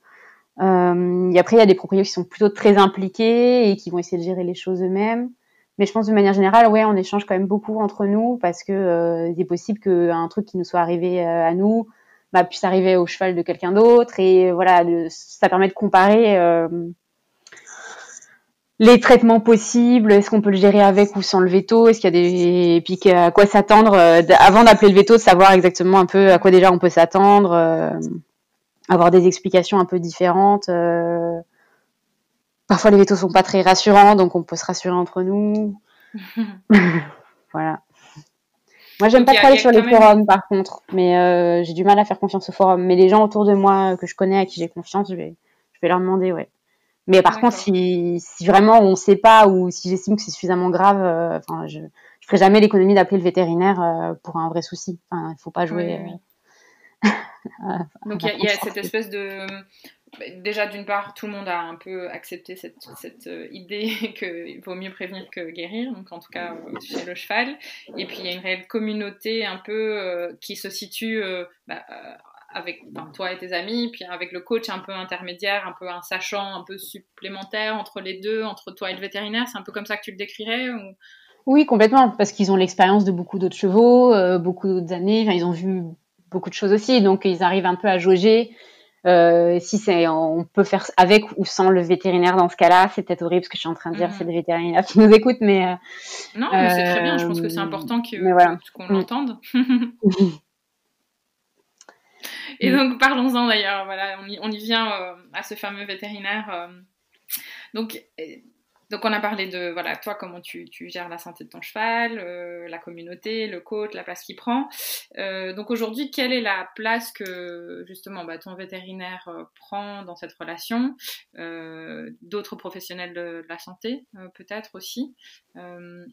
Euh, et après, il y a des propriétaires qui sont plutôt très impliqués et qui vont essayer de gérer les choses eux-mêmes. Mais je pense de manière générale, ouais, on échange quand même beaucoup entre nous parce que euh, il est possible qu'un truc qui nous soit arrivé euh, à nous, bah, puisse arriver au cheval de quelqu'un d'autre. Et voilà, ça permet de comparer les traitements possibles, est-ce qu'on peut le gérer avec ou sans le veto, est-ce qu'il y a des et puis à quoi s'attendre avant d'appeler le veto, de savoir exactement un peu à quoi déjà on peut s'attendre, avoir des explications un peu différentes. Parfois les vétos sont pas très rassurants, donc on peut se rassurer entre nous. *laughs* voilà. Moi, j'aime pas trop aller sur les forums, par contre, mais euh, j'ai du mal à faire confiance aux forums. Mais les gens autour de moi que je connais, à qui j'ai confiance, je vais, je vais leur demander, ouais. Mais par contre, si, si vraiment on sait pas ou si j'estime que c'est suffisamment grave, euh, je, je ferai jamais l'économie d'appeler le vétérinaire euh, pour un vrai souci. Enfin, il faut pas jouer. Donc il y, a cette espèce de bah, déjà d'une part tout le monde a un peu accepté cette, cette euh, idée *laughs* qu'il vaut mieux prévenir que guérir donc en tout cas euh, chez le cheval. Et puis il y a une réelle communauté un peu euh, qui se situe bah, avec toi et tes amis puis avec le coach un peu intermédiaire un peu un sachant un peu supplémentaire entre les deux entre toi et le vétérinaire. C'est un peu comme ça que tu le décrirais ou... Oui, complètement, parce qu'ils ont l'expérience de beaucoup d'autres chevaux, beaucoup d'autres années, enfin, ils ont vu beaucoup de choses aussi, donc ils arrivent un peu à jauger euh, si c'est, on peut faire avec ou sans le vétérinaire dans ce cas-là, c'est peut-être horrible ce que je suis en train de dire, c'est mhm. des vétérinaires qui nous écoutent, mais euh, non, mais c'est très bien. Je pense que c'est euh, important que, qu'on mm. l'entende. *laughs* Et donc parlons-en d'ailleurs. Voilà, on y, on y vient à ce fameux vétérinaire. donc donc on a parlé de voilà toi comment tu, gères la santé de ton cheval, euh, la communauté, le coach, la place qu'il prend. Euh, donc aujourd'hui quelle est la place que justement bah, ton vétérinaire euh, prend dans cette relation, d'autres professionnels de, la santé peut-être aussi.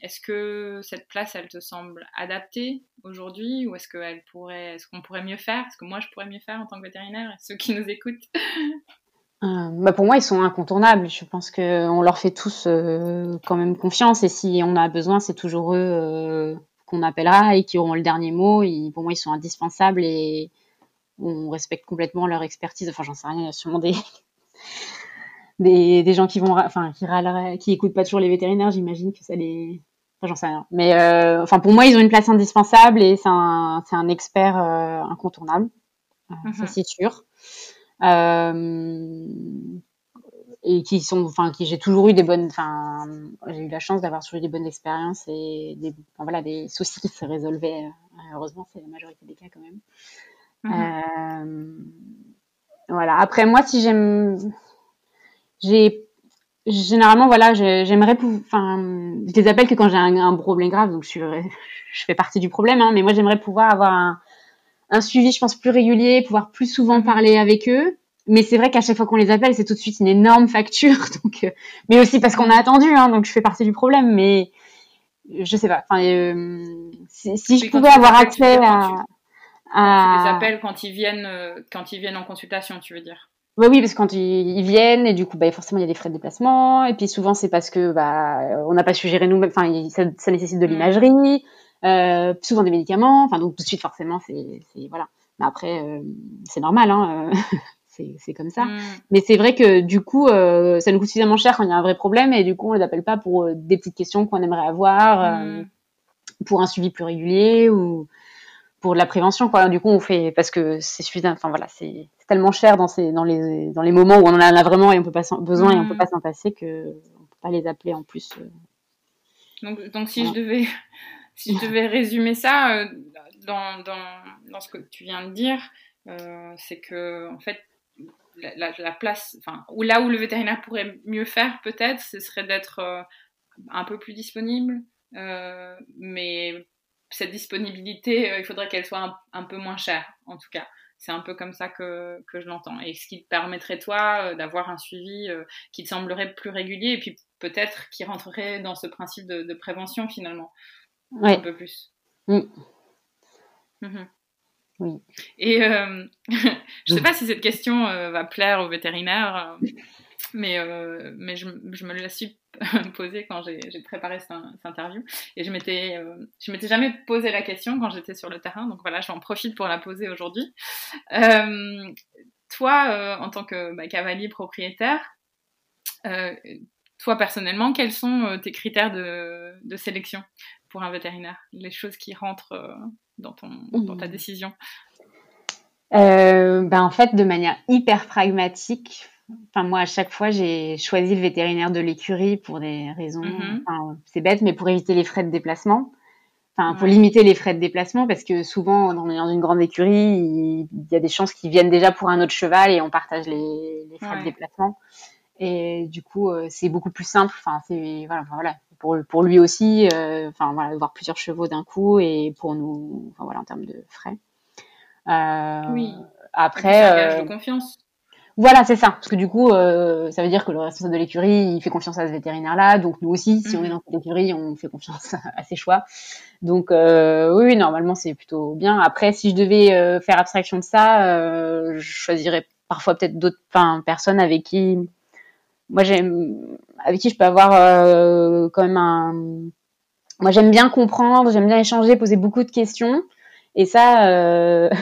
est-ce que cette place elle te semble adaptée aujourd'hui? Ou est-ce qu'elle pourrait est-ce qu'on pourrait mieux faire? Est-ce que moi je pourrais mieux faire en tant que vétérinaire? Ceux qui nous écoutent? *laughs* euh, bah pour moi, ils sont incontournables. Je pense qu'on leur fait tous euh, quand même confiance. Et si on a besoin, c'est toujours eux euh, qu'on appellera et qui auront le dernier mot. pour moi, ils sont indispensables et on respecte complètement leur expertise. Enfin, j'en sais rien. Il y a sûrement des, *laughs* des, des, gens qui vont, enfin, qui râleraient, qui écoutent pas toujours les vétérinaires. J'imagine que ça les, enfin, j'en sais rien. Mais enfin, pour moi, ils ont une place indispensable et c'est un, un expert incontournable. Ça, mhm. c'est sûr. Euh, et qui sont, enfin, qui j'ai toujours eu des bonnes, enfin, j'ai eu la chance d'avoir toujours eu des bonnes expériences et des, enfin, voilà, des soucis qui se résolvaient. Euh, heureusement, c'est la majorité des cas quand même. Mhm. Euh, voilà. Après, moi, si j'aime, j'ai généralement, voilà, j'aimerais, enfin, je les appelle que quand j'ai un, problème grave, donc je, suis, *laughs* je fais partie du problème, hein, mais moi, j'aimerais pouvoir avoir un, un suivi, je pense, plus régulier, pouvoir plus souvent parler avec eux. Mais c'est vrai qu'à chaque fois qu'on les appelle, c'est tout de suite une énorme facture. *laughs* Donc, euh, mais aussi parce qu'on a attendu, hein, donc je fais partie du problème. Mais je sais pas. Enfin, euh, si, si je pouvais avoir accès à, à... les appels quand ils viennent, euh, quand ils viennent en consultation, tu veux dire Oui, oui, parce que quand ils, viennent et du coup, bah, forcément, il y a des frais de déplacement. Et puis souvent, c'est parce que bah, on n'a pas su gérer nous-mêmes. Enfin, ça, ça, nécessite de mm. l'imagerie. Euh, souvent des médicaments. Enfin, donc tout de suite, forcément, c'est voilà. Mais après, euh, c'est normal, hein, euh, *laughs* c'est comme ça. Mm. Mais c'est vrai que du coup, ça nous coûte suffisamment cher quand il y a un vrai problème et du coup, on les appelle pas pour des petites questions qu'on aimerait avoir, mm. pour un suivi plus régulier ou pour de la prévention quoi du coup on fait parce que c'est suffisant enfin voilà c'est tellement cher dans ces dans les dans les moments où on en a vraiment et on peut pas besoin et on peut mm. pas s'en passer que on peut pas les appeler en plus donc donc si je devais si je devais résumer ça euh, dans, dans, dans, ce que tu viens de dire, euh, c'est que en fait la, la, place, enfin, ou là où le vétérinaire pourrait mieux faire peut-être, ce serait d'être euh, un peu plus disponible, mais cette disponibilité, il faudrait qu'elle soit un, peu moins chère, en tout cas. C'est un peu comme ça que, que je l'entends. Et ce qui te permettrait, toi, d'avoir un suivi qui te semblerait plus régulier et puis peut-être qui rentrerait dans ce principe de, de prévention finalement un peu plus. Mm. Mhm. Oui. Et euh, *laughs* je ne sais pas si cette question euh, va plaire aux vétérinaires, euh, mais, mais je, je, me la suis *laughs* posée quand j'ai préparé cette, interview. Et je m'étais je m'étais jamais posé la question quand j'étais sur le terrain, donc voilà, j'en profite pour la poser aujourd'hui. toi, en tant que bah, cavalier propriétaire, toi personnellement, quels sont tes critères de, de sélection pour un vétérinaire? Les choses qui rentrent euh, dans, ton, dans ta mmh. décision ben, En fait, de manière hyper pragmatique, Enfin, moi, à chaque fois, j'ai choisi le vétérinaire de l'écurie pour des raisons. Enfin, c'est bête, mais pour éviter les frais de déplacement. Enfin, pour limiter les frais de déplacement, parce que souvent, dans, dans une grande écurie, il, y a des chances qu'ils viennent déjà pour un autre cheval et on partage les, les frais de déplacement. Et du coup, euh, c'est beaucoup plus simple. Enfin, c'est voilà, voilà, pour pour lui aussi. Euh, enfin, voilà, voir plusieurs chevaux d'un coup et pour nous, enfin voilà, en termes de frais. Euh, oui. Après, de confiance. Voilà, c'est ça. Parce que du coup, euh, ça veut dire que le responsable de l'écurie, il fait confiance à ce vétérinaire-là. Donc nous aussi, si on est mhm. dans cette écurie, on fait confiance *laughs* à ses choix. Donc euh, oui, normalement, c'est plutôt bien. Après, si je devais euh, faire abstraction de ça, je choisirais parfois peut-être d'autres personnes avec qui, moi j'aime, avec qui je peux avoir euh, quand même un. Moi, j'aime bien comprendre, j'aime bien échanger, poser beaucoup de questions. Et ça. *laughs*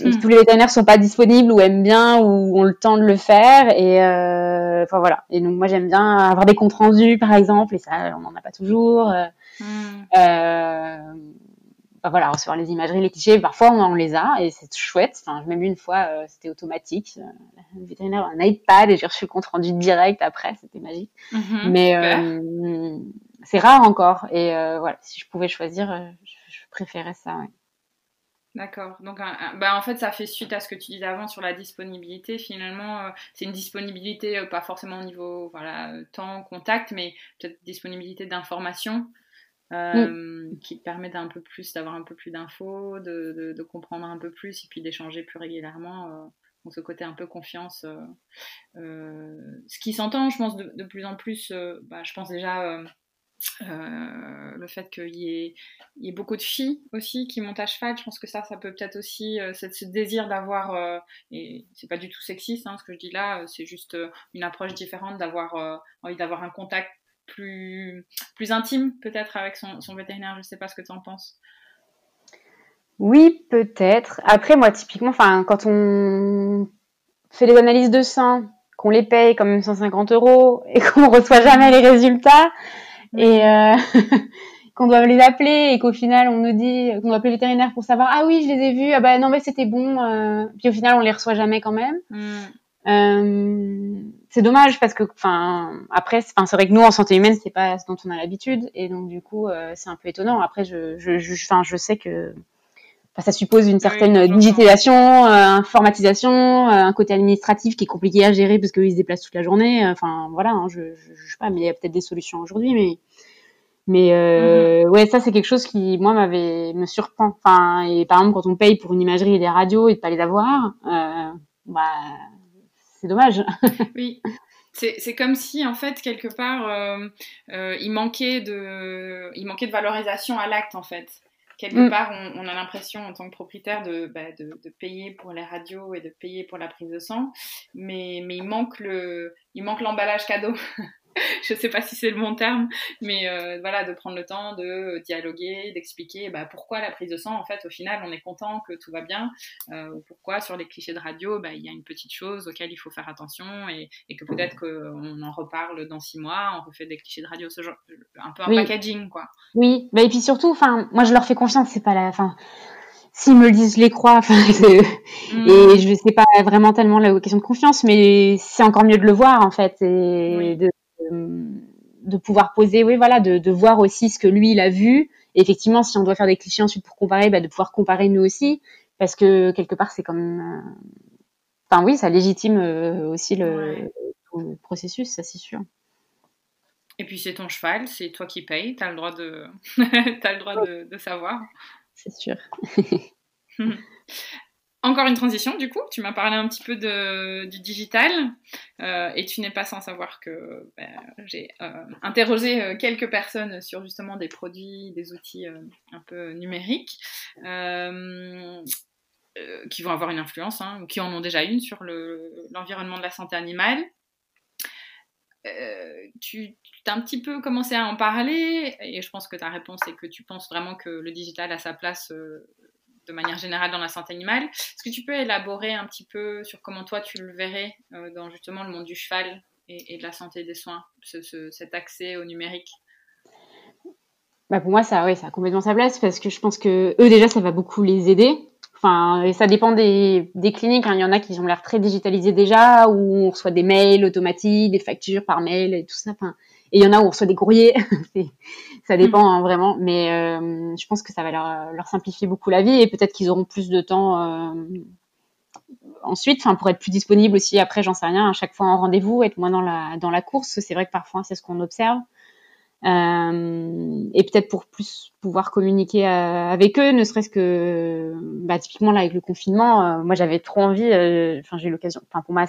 Hmm. tous les vétérinaires sont pas disponibles ou aiment bien ou ont le temps de le faire et euh, enfin voilà et donc moi j'aime bien avoir des comptes rendus par exemple et ça on n'en a pas toujours euh, hmm. euh, voilà recevoir les imageries les clichés parfois on, les a et c'est chouette enfin même une fois euh, c'était automatique le vétérinaire a un iPad et j'ai reçu le compte rendu direct après c'était magique mhm. mais c'est rare encore et voilà si je pouvais choisir je, je préférais ça ouais. D'accord. Donc, bah, en fait, ça fait suite à ce que tu disais avant sur la disponibilité. Finalement, euh, c'est une disponibilité, euh, pas forcément au niveau voilà, temps, contact, mais peut-être disponibilité d'information euh, mm. qui te permet d'un peu plus, d'avoir un peu plus d'infos, de, comprendre un peu plus et puis d'échanger plus régulièrement. donc, ce côté un peu confiance. ce qui s'entend, je pense, de, plus en plus, bah, je pense déjà euh, le fait qu'il y, ait, beaucoup de filles aussi qui montent à cheval, je pense que ça, ça peut peut-être aussi, euh, ce désir d'avoir, euh, et c'est pas du tout sexiste hein, ce que je dis là, c'est juste une approche différente, d'avoir envie d'avoir un contact plus, plus intime peut-être avec son, son, vétérinaire, je sais pas ce que tu en penses. Oui, peut-être. Après, moi, typiquement, enfin, quand on fait des analyses de sang, qu'on les paye comme 150 euros et *laughs* qu'on reçoit jamais les résultats, et euh, *laughs* qu'on doit les appeler et qu'au final on nous dit qu'on doit appeler le vétérinaire pour savoir ah oui je les ai vus ah bah non mais c'était bon euh, puis au final on les reçoit jamais quand même mm. euh, c'est dommage parce que enfin après enfin c'est vrai que nous en santé humaine c'est pas ce dont on a l'habitude et donc du coup euh, c'est un peu étonnant après je je je, enfin, je sais que ça suppose une certaine digitalisation, euh, informatisation, euh, un côté administratif qui est compliqué à gérer parce qu'ils se déplacent toute la journée. Enfin, voilà, hein, je, je, je, sais pas, mais il y a peut-être des solutions aujourd'hui, mais mais euh, mhm. ouais, ça c'est quelque chose qui moi m'avait me surprend. Enfin, et par exemple quand on paye pour une imagerie et des radios et de pas les avoir, bah c'est dommage. oui. C'est comme si, en fait, quelque part, euh, euh, il, manquait de, il manquait de valorisation à l'acte, en fait quelque mm. part, on, a l'impression en tant que propriétaire bah, de, de, payer pour les radios et de payer pour la prise de sang, mais, mais il manque le, il manque l'emballage cadeau. *laughs* *laughs* je sais pas si c'est le bon terme, mais euh, voilà, de prendre le temps de dialoguer, d'expliquer bah, pourquoi la prise de sang, en fait, au final, on est content que tout va bien, euh, ou pourquoi sur les clichés de radio, bah, il y a une petite chose auquel il faut faire attention et, que peut-être qu'on en reparle dans six mois, on refait des clichés de radio, ce genre, un peu un packaging, quoi. Oui, bah, et puis surtout, enfin, moi je leur fais confiance, c'est pas la, fin s'ils me le disent, je les crois. Enfin, *laughs* mm. Et je sais pas vraiment tellement la question de confiance, mais c'est encore mieux de le voir en fait et de, de pouvoir poser, oui, voilà, de, de, voir aussi ce que lui il a vu. Et effectivement, si on doit faire des clichés ensuite pour comparer, bah, de pouvoir comparer nous aussi, parce que quelque part c'est comme, euh, enfin oui, ça légitime euh, aussi le, processus, ça c'est sûr. Et puis c'est ton cheval, c'est toi qui payes, t'as le droit de, *laughs* as le droit de, de savoir. C'est sûr. *laughs* *laughs* Encore une transition, du coup, tu m'as parlé un petit peu du digital euh, et tu n'es pas sans savoir que ben, j'ai euh, interrogé euh, quelques personnes sur justement des produits, des outils un peu numériques qui vont avoir une influence hein, ou qui en ont déjà une sur l'environnement de la santé animale. tu as un petit peu commencé à en parler et je pense que ta réponse est que tu penses vraiment que le digital a sa place de manière générale dans la santé animale. Est-ce que tu peux élaborer un petit peu sur comment toi tu le verrais euh, dans justement le monde du cheval et, de la santé des soins, cet accès au numérique? Bah pour moi, ça, oui, ça a complètement sa place parce que je pense que eux déjà, ça va beaucoup les aider. Enfin, et ça dépend des, des cliniques. hein. Il y en a qui ont l'air très digitalisées déjà, où on reçoit des mails automatiques, des factures par mail et tout ça. Et il y en a où on reçoit des courriers. *laughs* Ça dépend hein, vraiment. Mais euh, je pense que ça va leur, leur simplifier beaucoup la vie et peut-être qu'ils auront plus de temps euh, ensuite, enfin pour être plus disponible aussi. Après, j'en sais rien. À chaque fois en rendez-vous, être moins dans la dans la course. C'est vrai que parfois c'est ce qu'on observe. Euh, et peut-être pour plus pouvoir communiquer euh, avec eux, ne serait-ce que bah, typiquement là avec le confinement, euh, moi j'avais trop envie, enfin j'ai eu l'occasion, enfin pour moi,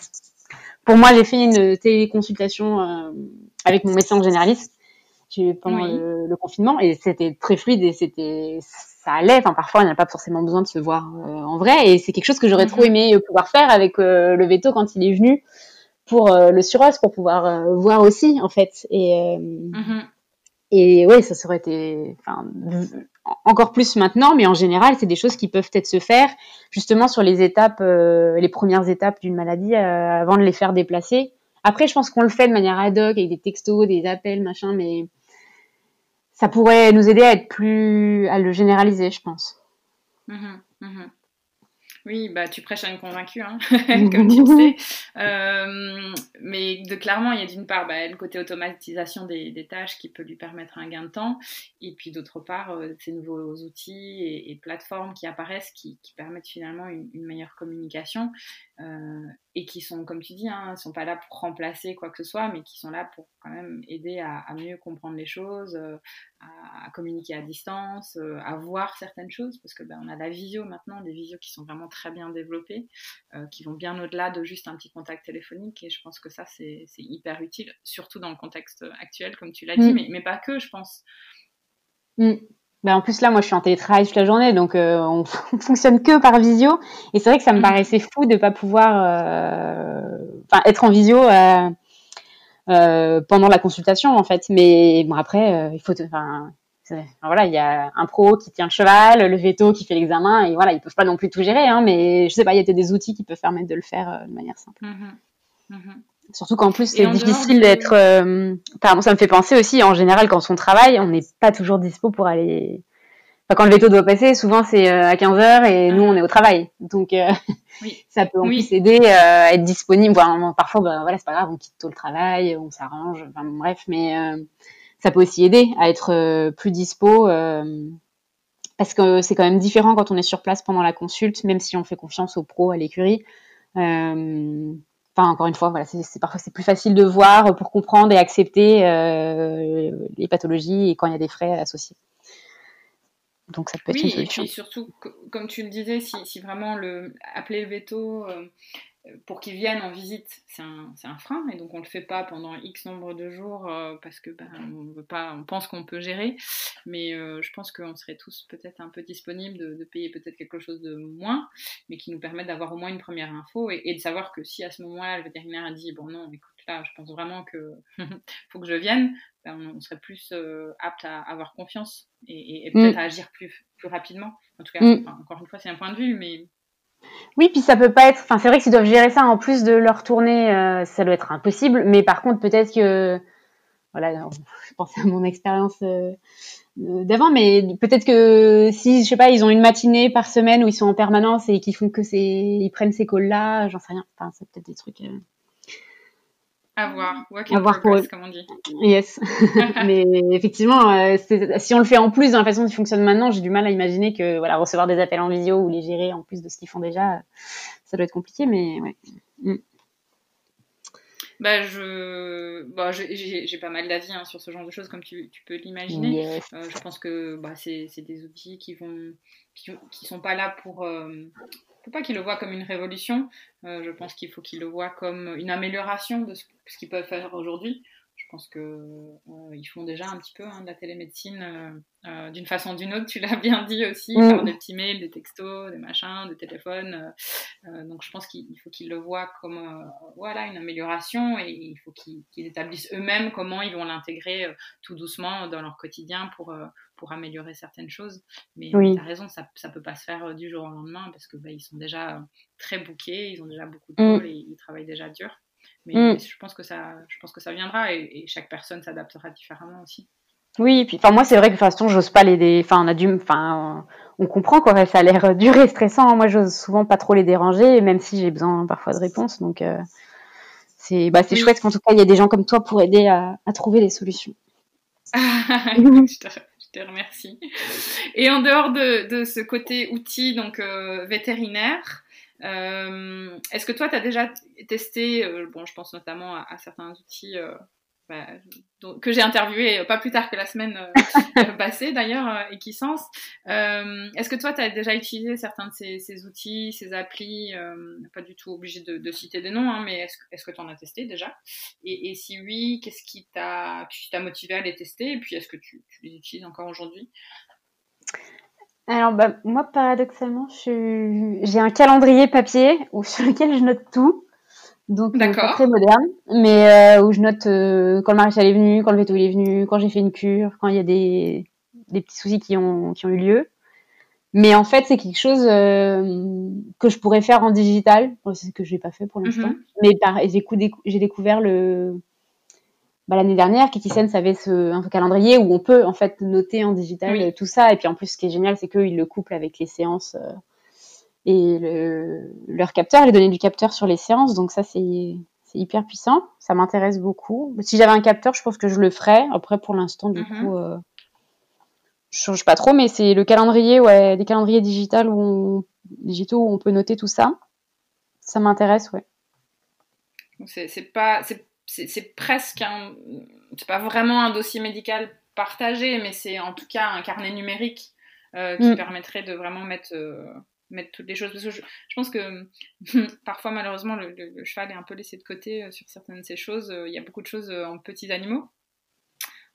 pour moi j'ai fait une téléconsultation avec mon médecin généraliste pendant Oui. le, le confinement et c'était très fluide et c'était ça allait. Enfin parfois on n'a pas forcément besoin de se voir euh, en vrai et c'est quelque chose que j'aurais trop Mhm. aimé pouvoir faire avec euh, le veto quand il est venu pour euh, le suros pour pouvoir voir aussi en fait et et ouais, ça serait été, enfin, encore plus maintenant, mais en général, c'est des choses qui peuvent peut-être se faire justement sur les étapes, les premières étapes d'une maladie avant de les faire déplacer. Après, je pense qu'on le fait de manière ad hoc avec des textos, des appels, machin, mais ça pourrait nous aider à être plus, à le généraliser, je pense. Mhm, mhm. Oui, bah tu prêches à une convaincue, hein, *laughs* comme tu le sais. Euh, mais de clairement, il y a d'une part bah, le côté automatisation des, des tâches qui peut lui permettre un gain de temps, et puis d'autre part, euh, ces nouveaux outils et, et plateformes qui apparaissent qui, qui permettent finalement une, une meilleure communication euh, et qui sont, comme tu dis, hein, sont pas là pour remplacer quoi que ce soit, mais qui sont là pour quand même aider à, à mieux comprendre les choses, euh, à, à communiquer à distance, euh, à voir certaines choses, parce que ben, on a la visio maintenant, des visios qui sont vraiment très bien développées, euh, qui vont bien au-delà de juste un petit contact téléphonique, et je pense que ça c'est hyper utile, surtout dans le contexte actuel, comme tu l'as dit, Mm. mais, mais pas que, je pense. Mm. Ben, en plus là, moi, je suis en télétravail toute la journée, donc euh, on, *laughs* on fonctionne que par visio. Et c'est vrai que ça me Mhm. paraissait fou de pas pouvoir, euh, être en visio euh, pendant la consultation, en fait. Mais bon, après, il faut, enfin, voilà, il y a un pro qui tient le cheval, le veto qui fait l'examen, et voilà, ils peuvent pas non plus tout gérer, hein. Mais je sais pas, il y a des outils qui peuvent permettre de le faire de manière simple. Mhm. Mhm. Surtout qu'en plus, c'est difficile d'être. euh, Pardon, ça me fait penser aussi, en général, quand on travaille, on n'est pas toujours dispo pour aller. Enfin, quand le veto doit passer, souvent c'est euh, à 15h et nous, Ah. on est au travail. Donc, euh, *laughs* Oui. ça peut en Oui. plus aider euh, à être disponible. Parfois, bah, voilà, c'est pas grave, on quitte tôt le travail, on s'arrange, enfin, bref, mais euh, ça peut aussi aider à être euh, plus dispo. euh, parce que c'est quand même différent quand on est sur place pendant la consulte, même si on fait confiance aux pros, à l'écurie. Euh, Enfin, encore une fois, voilà, c'est parfois c'est plus facile de voir pour comprendre et accepter euh, les pathologies et quand il y a des frais associés. Donc ça peut être Oui, une et solution. puis surtout, co- comme tu le disais, si, si vraiment le, appeler le veto euh, pour qu'ils viennent en visite, c'est un, un frein, et donc on le fait pas pendant X nombre de jours euh, parce que ben, on veut pas, on pense qu'on peut gérer, mais euh, je pense qu'on serait tous peut-être un peu disponibles de, de payer peut-être quelque chose de moins, mais qui nous permet d'avoir au moins une première info et, et de savoir que si à ce moment-là le vétérinaire a dit bon non, écoute là, je pense vraiment que *laughs* faut que je vienne, ben, on, on serait plus euh, apte à avoir confiance et, et- et peut-être à agir plus, plus rapidement. En tout cas, Mm. enfin, encore une fois, c'est un point de vue, mais Oui, puis ça peut pas être. Enfin, c'est vrai que s'ils doivent gérer ça en plus de leur tournée, euh, ça doit être impossible. Mais par contre, peut-être que, voilà, je pensais à mon expérience euh, euh, d'avant, mais peut-être que si, je sais pas, ils ont une matinée par semaine où ils sont en permanence et qu'ils font que ces, ils prennent ces calls-là, j'en sais rien. Enfin, c'est peut-être des trucs. À voir. Work in pour progress, eux. comme on dit. Yes. *laughs* *laughs* mais effectivement, euh, si on le fait en plus dans la façon dont il fonctionne maintenant, j'ai du mal à imaginer que voilà recevoir des appels en visio ou les gérer en plus de ce qu'ils font déjà, ça doit être compliqué. Mais ouais. Bah, je... bah, j'ai- pas mal d'avis hein, sur ce genre de choses, comme tu, tu peux l'imaginer. Yes. Euh, je pense que bah, c'est c'est des outils qui vont qui, qui sont pas là pour euh, faut pas qu'ils le voient comme une révolution. Euh, je pense qu'il faut qu'ils le voient comme une amélioration de ce, ce qu'ils peuvent faire aujourd'hui. Je pense que euh, font déjà un petit peu hein, de la télémédecine euh, euh, d'une façon ou d'une autre. Tu l'as *laughs* bien dit aussi, Mm. par des petits mails, des textos, des machins, des téléphones. donc je pense qu'il il faut qu'ils le voient comme voilà une amélioration et il faut qu'ils qu'ils établissent eux-mêmes comment ils vont l'intégrer tout doucement dans leur quotidien pour pour améliorer certaines choses. Mais Oui. tu as raison, ça ça peut pas se faire euh, du jour au lendemain parce que bah, ils sont déjà euh, très bookés, ils ont déjà beaucoup de Mm. calls et ils travaillent déjà dur. Mais, Mm. mais je pense que ça je pense que ça viendra et, et chaque personne s'adaptera différemment aussi. Oui, puis enfin moi c'est vrai que de toute façon j'ose pas les, enfin on a dû, enfin on comprend quoi, ça a l'air dur et stressant. Moi j'ose souvent pas trop les déranger, même si j'ai besoin parfois de réponses. Donc euh, c'est bah c'est chouette qu'en tout cas il y a des gens comme toi pour aider à, à trouver des solutions. *laughs* *laughs* je, te, je, te, remercie. Et en dehors de, ce côté outil donc euh, vétérinaire, euh, est-ce que toi, tu as déjà testé, euh, bon, je pense notamment à certains outils euh, bah, que j'ai interviewé pas plus tard que la semaine euh, *laughs* passée d'ailleurs, euh, Equisense. Euh, Est-ce que toi, tu as déjà utilisé certains de ces, ces outils, ces applis Pas du tout obligé de, de, citer des noms, hein, mais est-ce est que tu en as testé déjà? Et, et, si oui, qu'est-ce qui t'a motivé à les tester? Et puis, est-ce que tu, tu, les utilises encore aujourd'hui? Alors bah, moi paradoxalement, j'ai un calendrier papier où, sur lequel je note tout. Donc euh, pas très moderne, mais euh, où je note euh, quand le maréchal est venu, quand le veto est venu, quand j'ai fait une cure, quand il y a des, des petits soucis qui ont, qui ont eu lieu. Mais en fait, c'est quelque chose euh, que je pourrais faire en digital. C'est ce que je n'ai pas fait pour l'instant. Mm -hmm. Mais j'ai découvert le bah, l'année dernière, Kitizen avait ce, un calendrier où on peut en fait noter en digital oui. tout ça. Et puis en plus, ce qui est génial, c'est qu'ils le couplent avec les séances et le, leur capteur, les données du capteur sur les séances. Donc ça, c'est hyper puissant. Ça m'intéresse beaucoup. Si j'avais un capteur, je pense que je le ferais. Après, pour l'instant, du mm -hmm. coup, euh, je change pas trop. Mais c'est le calendrier, ouais, des calendriers digitaux où on, digitaux où on peut noter tout ça. Ça m'intéresse, ouais. C'est pas, c'est presque un, c'est pas vraiment un dossier médical partagé, mais c'est en tout cas un carnet numérique euh, qui mm. permettrait de vraiment mettre, euh, mettre toutes les choses. Parce que je, je pense que *laughs* parfois, malheureusement, le, le, le, cheval est un peu laissé de côté euh, sur certaines de ces choses. Il y a beaucoup de choses en petits animaux,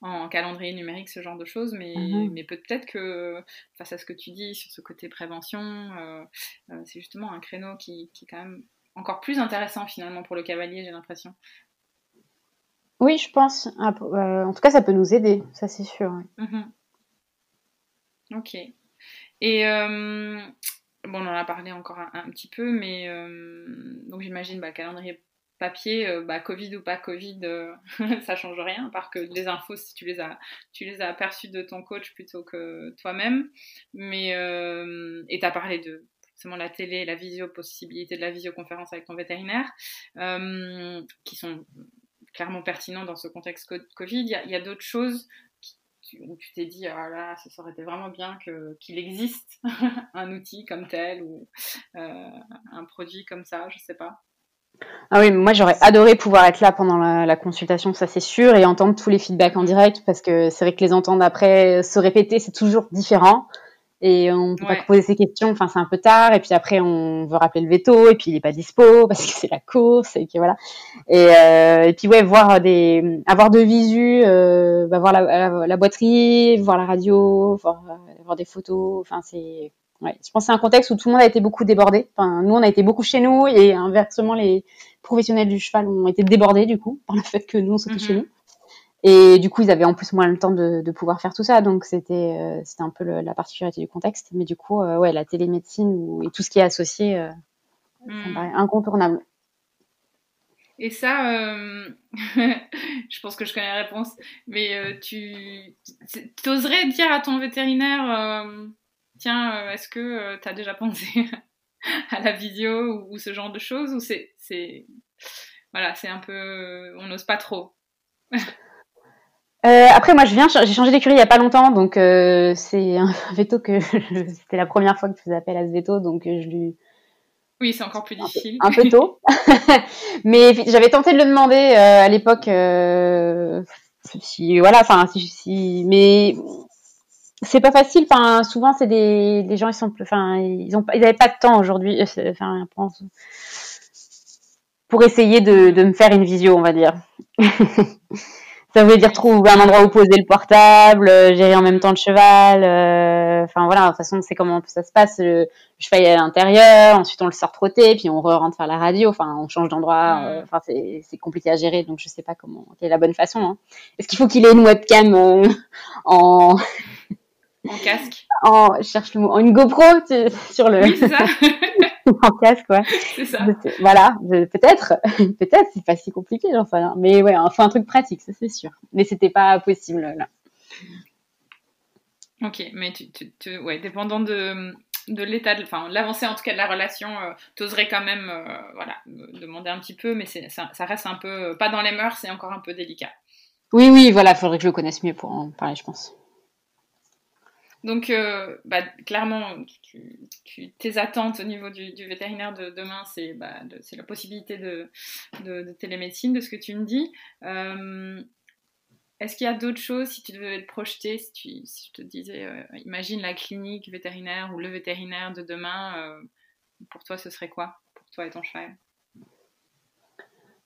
en calendrier numérique, ce genre de choses, mais, -hmm. mais peut-être que face à ce que tu dis sur ce côté prévention, c'est justement un créneau qui, qui est quand même encore plus intéressant finalement pour le cavalier, j'ai l'impression. Oui, je pense. Euh, en tout cas, ça peut nous aider, ça c'est sûr. -hmm. Ok. Et euh, bon, on en a parlé encore un, petit peu, mais euh, donc j'imagine bah, calendrier papier, euh, bah, Covid ou pas Covid, euh, *laughs* ça change rien, à que les infos, si tu les as, tu les as aperçues de ton coach plutôt que toi-même. Mais et tu as parlé de forcément la télé, la visio, possibilité de la visioconférence avec ton vétérinaire, qui sont clairement pertinent dans ce contexte Covid. Il y a d'autres choses où tu t'es dit, ah là, ça aurait été vraiment bien qu'il qu existe *laughs* un outil comme tel ou euh, un produit comme ça, je sais pas. Ah oui, moi j'aurais adoré pouvoir être là pendant la consultation, ça c'est sûr, et entendre tous les feedbacks en direct, parce que c'est vrai que les entendre après se répéter, c'est toujours différent et on peut ouais. pas poser ces questions. Enfin, c'est un peu tard. Et puis après, on veut rappeler le veto et puis il est pas dispo *laughs* parce que c'est la course et que voilà. Et, euh, et puis ouais, voir des, avoir de visu, euh, bah, voir la, la, la, boîterie, voir la radio, voir, euh, voir des photos. Enfin, c'est ouais. Je pense que c'est un contexte où tout le monde a été beaucoup débordé. Enfin, nous, on a été beaucoup chez nous et inversement, les professionnels du cheval ont été débordés du coup *laughs* par le fait que nous on s'était mm -hmm. chez nous. Et du coup, ils avaient en plus moins le temps de, de pouvoir faire tout ça, donc c'était euh, c'était un peu le, la particularité du contexte. Mais du coup, euh, ouais, la télémédecine ou, et tout ce qui est associé, euh, ça me paraît incontournable. Et ça, *laughs* je pense que je connais la réponse, mais tu oserais dire à ton vétérinaire, tiens, est-ce que tu as déjà pensé *laughs* à la vidéo ou, ou, ce genre de choses, ou c'est voilà, c'est un peu, on n'ose pas trop. *laughs* Euh, après, moi, je viens, j'ai changé d'écurie il y a pas longtemps, donc euh, c'est un *laughs* veto que *laughs* c'était la première fois que je faisais appel à ce veto, donc je lui. Oui, c'est encore plus difficile. Un peu, un peu tôt, *laughs* mais j'avais tenté de le demander euh, à l'époque. Euh, si voilà, enfin, si, si, mais c'est pas facile. Enfin, souvent, c'est des, des gens ils sont, enfin, ils ont, ils avaient pas de temps aujourd'hui. Enfin, pour essayer de, de me faire une visio, on va dire. Ça voulait dire trouver un endroit où poser le portable, euh, gérer en même temps le cheval. Euh, enfin voilà, de toute façon, c'est comment ça se passe. Le, cheval est à l'intérieur, ensuite on le sort trotter, puis on re rentre faire la radio. Enfin, on change d'endroit. Euh, enfin, c'est compliqué à gérer, donc je sais pas comment quelle est la bonne façon. Hein. Est-ce qu'il faut qu'il ait une webcam euh, en *laughs* en casque En je cherche le mot, en une GoPro tu, sur le. Oui, ça. *laughs* en casque, ouais. C'est ça. Voilà, peut-être, *laughs* peut-être, c'est pas si compliqué, j'en sais rien. Mais ouais, enfin un truc pratique, ça c'est sûr. Mais c'était pas possible là. Ok, mais tu, tu, ouais, dépendant de, de l'état, enfin l'avancée en tout cas de la relation, euh, t'oserais quand même, euh, voilà, demander un petit peu, mais ça, ça, reste un peu pas dans les mœurs, c'est encore un peu délicat. Oui, oui, voilà, faudrait que je le connaisse mieux pour en parler, je pense. Donc, euh, bah, clairement, tes attentes au niveau du, vétérinaire de demain, c'est bah, la possibilité de, de, télémédecine, de ce que tu me dis. Euh, est-ce qu'il y a d'autres choses si tu devais te projeter, si, je te disais, euh, imagine la clinique vétérinaire ou le vétérinaire de demain, pour toi, ce serait quoi Pour toi et ton cheval?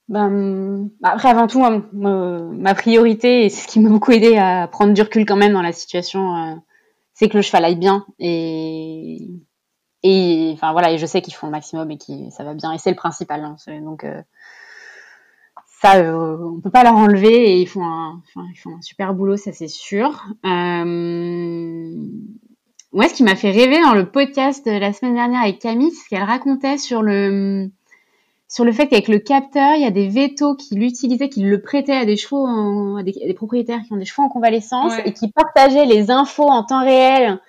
Ben, après, avant tout, ma priorité, et c'est ce qui m'a beaucoup aidé à prendre du recul quand même dans la situation c'est que le cheval aille bien et voilà et je sais qu'ils font le maximum et que ça va bien et c'est le principal hein, donc euh, ça euh, on peut pas leur enlever et ils font un ils super boulot ça c'est sûr. Euh... moi ce qui m'a fait rêver dans le podcast de la semaine dernière avec Camille c'est ce qu'elle racontait sur le sur le fait qu'avec le capteur, il y a des vétos qui l'utilisaient, qui le prêtaient à des chevaux, à, des, propriétaires qui ont des chevaux en convalescence et qui partageaient les infos en temps réel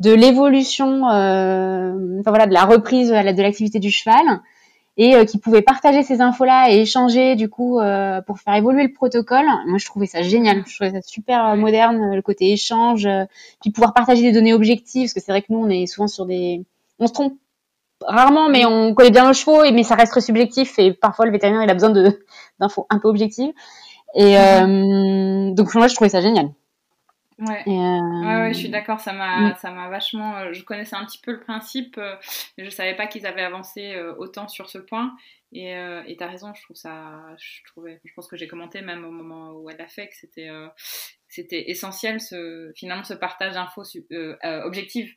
de l'évolution, euh, enfin voilà, de la reprise de l'activité du cheval et euh, qui pouvaient partager ces infos-là et échanger du coup euh, pour faire évoluer le protocole. Moi, je trouvais ça génial. Je trouvais ça super moderne, le côté échange, puis pouvoir partager des données objectives, parce que c'est vrai que nous, on est souvent sur des, on se trompe rarement, mais on connaît bien nos chevaux, mais ça reste très subjectif et parfois le vétérinaire il a besoin *laughs* d'infos un peu objectives. Et mhm. euh, donc moi je trouvais ça génial. Ouais. Euh, ouais, ouais, je suis d'accord, ça m'a, ça m'a vachement. Euh, je connaissais un petit peu le principe, mais je savais pas qu'ils avaient avancé autant sur ce point. Et et t'as raison, je trouve ça, je trouvais, je pense que j'ai commenté même au moment où elle a fait que c'était, c'était essentiel ce, finalement ce partage d'infos objectives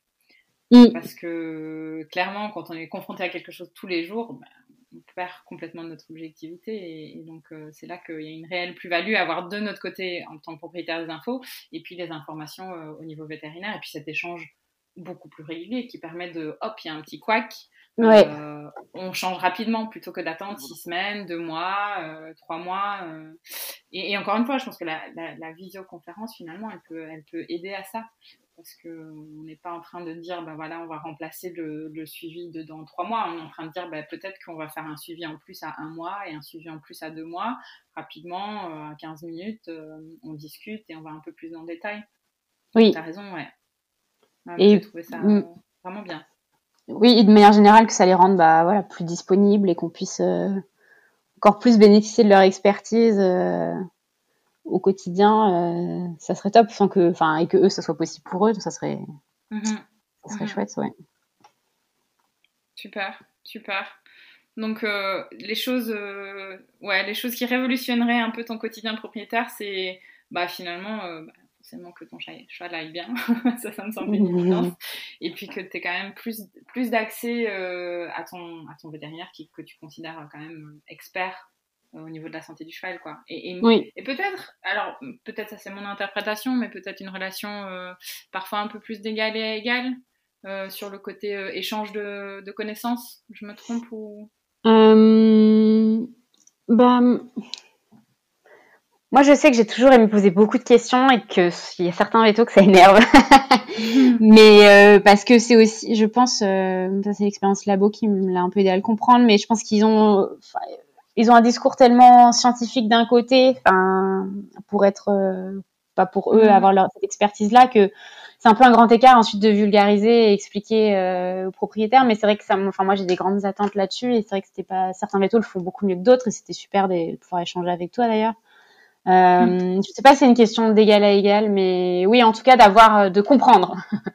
Mm. Parce que clairement, quand on est confronté à quelque chose tous les jours, ben, on perd complètement notre objectivité. Et, donc, euh, c'est là qu'il y a une réelle plus-value à avoir de notre côté en tant que propriétaire des infos et puis les informations euh, au niveau vétérinaire. Et puis cet échange beaucoup plus régulier qui permet de, hop, il y a un petit couac. Euh, on change rapidement plutôt que d'attendre six semaines, deux mois, trois mois. Et, encore une fois, je pense que la, la, visioconférence, finalement, elle peut, elle peut aider à ça parce qu'on n'est pas en train de dire, ben voilà, on va remplacer le, suivi de dans trois mois. On est en train de dire, ben, peut-être qu'on va faire un suivi en plus à un mois et un suivi en plus à deux mois. Rapidement, euh, à 15 minutes, euh, on discute et on va un peu plus dans le détail. Oui. Tu as raison, ouais. et j'ai trouvé ça mm. vraiment bien. Oui, et de manière générale, que ça les rende bah, voilà, plus disponibles et qu'on puisse euh, encore plus bénéficier de leur expertise au quotidien, euh, ça serait top, sans que, enfin, et que eux, ça soit possible pour eux, ça serait, mhm. ça serait mhm. chouette, ouais. Super, super. Donc euh, les choses, euh, ouais, les choses qui révolutionneraient un peu ton quotidien propriétaire, c'est, bah finalement, bah, forcément que ton cheval aille bien, *laughs* ça, ça me semble une évidence, *laughs* et puis que tu aies quand même plus, plus d'accès à ton, à ton vétérinaire qui, que tu considères quand même expert au niveau de la santé du cheval, quoi. Et, et, peut-être, alors peut-être ça c'est mon interprétation, mais peut-être une relation euh, parfois un peu plus d'égal à égal euh, sur le côté euh, échange de, de, connaissances. Je me trompe ou? Bah, moi, je sais que j'ai toujours aimé poser beaucoup de questions et que il y a certains vétos que ça énerve. *laughs* *laughs* mais parce que c'est aussi, je pense, ça c'est l'expérience labo qui me l'a un peu aidé à le comprendre, mais je pense qu'ils ont, ils ont un discours tellement scientifique d'un côté, enfin, pour être, euh, pas pour eux, mm. avoir leur, cette expertise-là, que c'est un peu un grand écart ensuite de vulgariser et expliquer euh, aux propriétaires. Mais c'est vrai que ça, enfin, moi, j'ai des grandes attentes là-dessus et c'est vrai que c'était pas, certains vétos le font beaucoup mieux que d'autres et c'était super de pouvoir échanger avec toi d'ailleurs. Euh, mm. Je sais pas si c'est une question d'égal à égal, mais oui, en tout cas, d'avoir, euh, de comprendre. *laughs*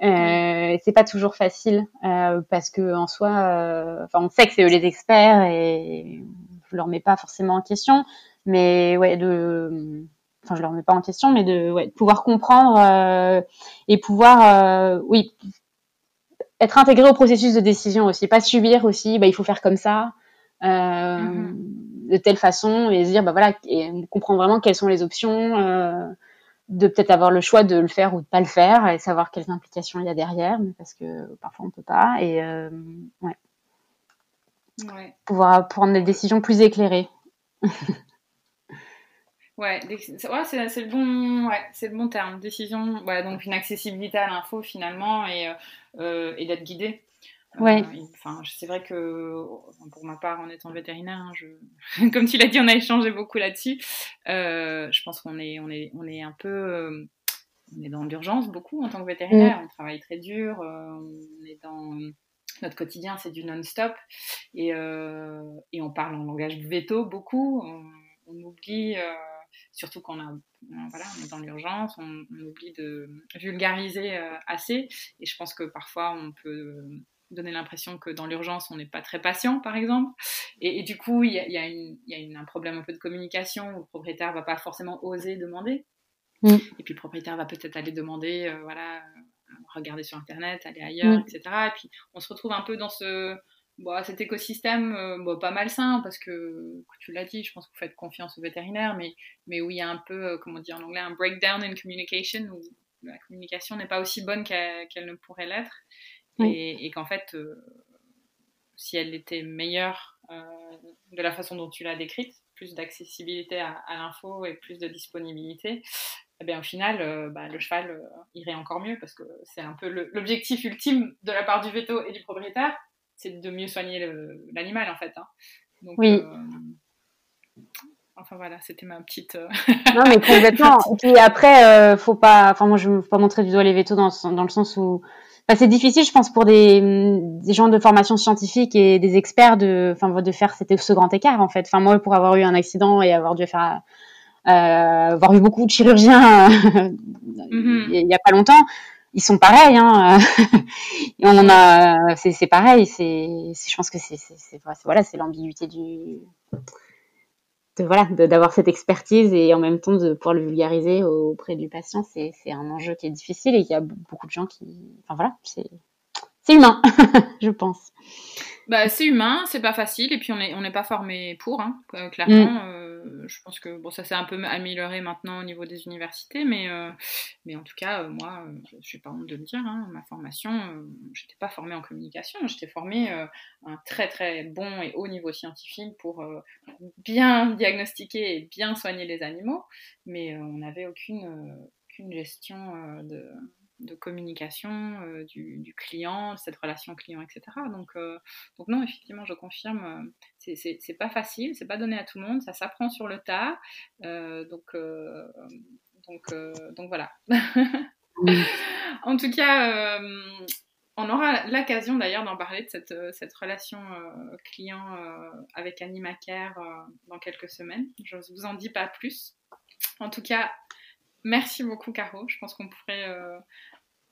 Euh, c'est pas toujours facile euh, parce que en soi, euh, enfin, on sait que c'est eux les experts et je leur mets pas forcément en question, mais ouais, de, enfin, je leur mets pas en question, mais de, ouais, de pouvoir comprendre et pouvoir, oui, être intégré au processus de décision aussi, pas subir aussi, bah il faut faire comme ça. Mm-hmm. De telle façon et se dire bah voilà et comprendre vraiment quelles sont les options de peut-être avoir le choix de le faire ou de pas le faire et savoir quelles implications il y a derrière parce que parfois on peut pas et euh, ouais. pouvoir prendre des décisions plus éclairées *laughs* Ouais, ouais c'est le bon, ouais, c'est le bon terme. Décision, ouais, donc une accessibilité à l'info finalement et, euh, et d'être guidé. Ouais. enfin, c'est vrai que pour ma part, en étant vétérinaire, hein, je... *laughs* comme tu l'as dit, on a échangé beaucoup là-dessus. je pense qu'on est, on est, on est un peu on est dans l'urgence beaucoup en tant que vétérinaire, mm. on travaille très dur, euh, on est dans notre quotidien, c'est du non-stop et, euh, et, on parle en langage veto beaucoup. On, oublie, euh, surtout quand on, a, voilà, on est dans l'urgence, on, oublie de vulgariser assez. Et je pense que parfois on peut donner l'impression que dans l'urgence, on n'est pas très patient, par exemple. Et, du coup, il y a, y, a y a, un problème un peu de communication où le propriétaire va pas forcément oser demander. Mm. Et puis le propriétaire va peut-être aller demander, euh, voilà, euh, regarder sur Internet, aller ailleurs, mm. etc. Et puis on se retrouve un peu dans ce, bon, cet écosystème euh, bon, pas malsain, parce que, tu l'as dit, je pense que vous faites confiance aux vétérinaires, mais, mais où il y a un peu, comment dire en anglais, un breakdown in communication, où la communication n'est pas aussi bonne qu'elle ne pourrait l'être. Et, qu'en fait, si elle était meilleure de la façon dont tu l'as décrite, plus d'accessibilité à, à l'info et plus de disponibilité, eh bien, au final, euh, bah, le cheval euh, irait encore mieux parce que c'est un peu l'objectif ultime de la part du veto et du propriétaire, c'est de mieux soigner l'animal en fait. Hein. Donc, oui. Euh, enfin voilà, c'était ma petite. *laughs* non mais complètement. *laughs* et puis après, faut pas. Enfin moi, je ne veux pas montrer du doigt les vétos dans, dans le sens où. C'est difficile, je pense, pour des, des, gens de formation scientifique et des experts de, enfin, de faire ce grand écart en fait. Enfin moi, pour avoir eu un accident et avoir dû faire euh, avoir vu beaucoup de chirurgiens *laughs* mm-hmm. il n'y a pas longtemps, ils sont pareils. Hein. *laughs* et on en a, c'est pareil. C'est, je pense que c'est, voilà, c'est l'ambiguïté du, de, voilà, d'avoir cette expertise et en même temps de pouvoir le vulgariser auprès du patient. C'est, un enjeu qui est difficile et il y a beaucoup de gens qui, enfin voilà, c'est, c'est humain, *laughs* je pense. Bah, c'est humain, c'est pas facile, et puis on n'est on pas formé pour, hein, clairement. Mm. Euh, je pense que bon, ça s'est un peu amélioré maintenant au niveau des universités, mais, euh, mais en tout cas, euh, moi, je suis pas honte de le dire, hein, ma formation, j'étais pas formée en communication, j'étais formée à un très très bon et haut niveau scientifique pour bien diagnostiquer et bien soigner les animaux, mais on n'avait aucune, aucune gestion de de communication euh, du, client, cette relation client, etc. Donc, euh, donc non, effectivement, je confirme, euh, c'est pas facile, c'est pas donné à tout le monde, ça s'apprend sur le tas. donc, donc, donc voilà. *laughs* en tout cas, on aura l'occasion d'ailleurs d'en parler de cette, cette relation client avec Animacare dans quelques semaines. Je ne vous en dis pas plus. En tout cas, Merci beaucoup, Caro. Je pense qu'on pourrait euh,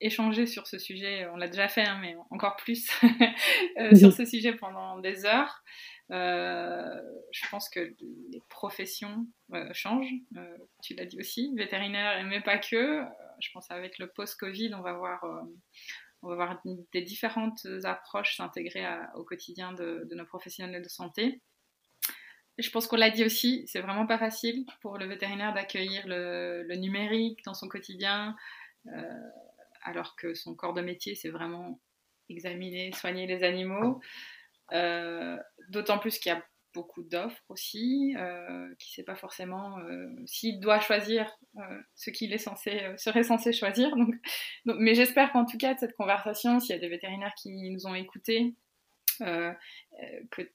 échanger sur ce sujet. On l'a déjà fait, hein, mais encore plus *laughs* euh, sur ce sujet pendant des heures. Euh, je pense que les professions changent. tu l'as dit aussi, vétérinaire, mais pas que. je pense avec le post-Covid, on va voir. on va voir des différentes approches s'intégrer au quotidien de, nos professionnels de santé. Je pense qu'on l'a dit aussi, c'est vraiment pas facile pour le vétérinaire d'accueillir le, numérique dans son quotidien, euh, alors que son corps de métier, c'est vraiment examiner, soigner les animaux. Euh, d'autant plus qu'il y a beaucoup d'offres aussi, euh, qui ne sait pas forcément s'il doit choisir ce qu'il est serait censé choisir. Mais j'espère qu'en tout cas, de cette conversation, s'il y a des vétérinaires qui nous ont écoutés, euh,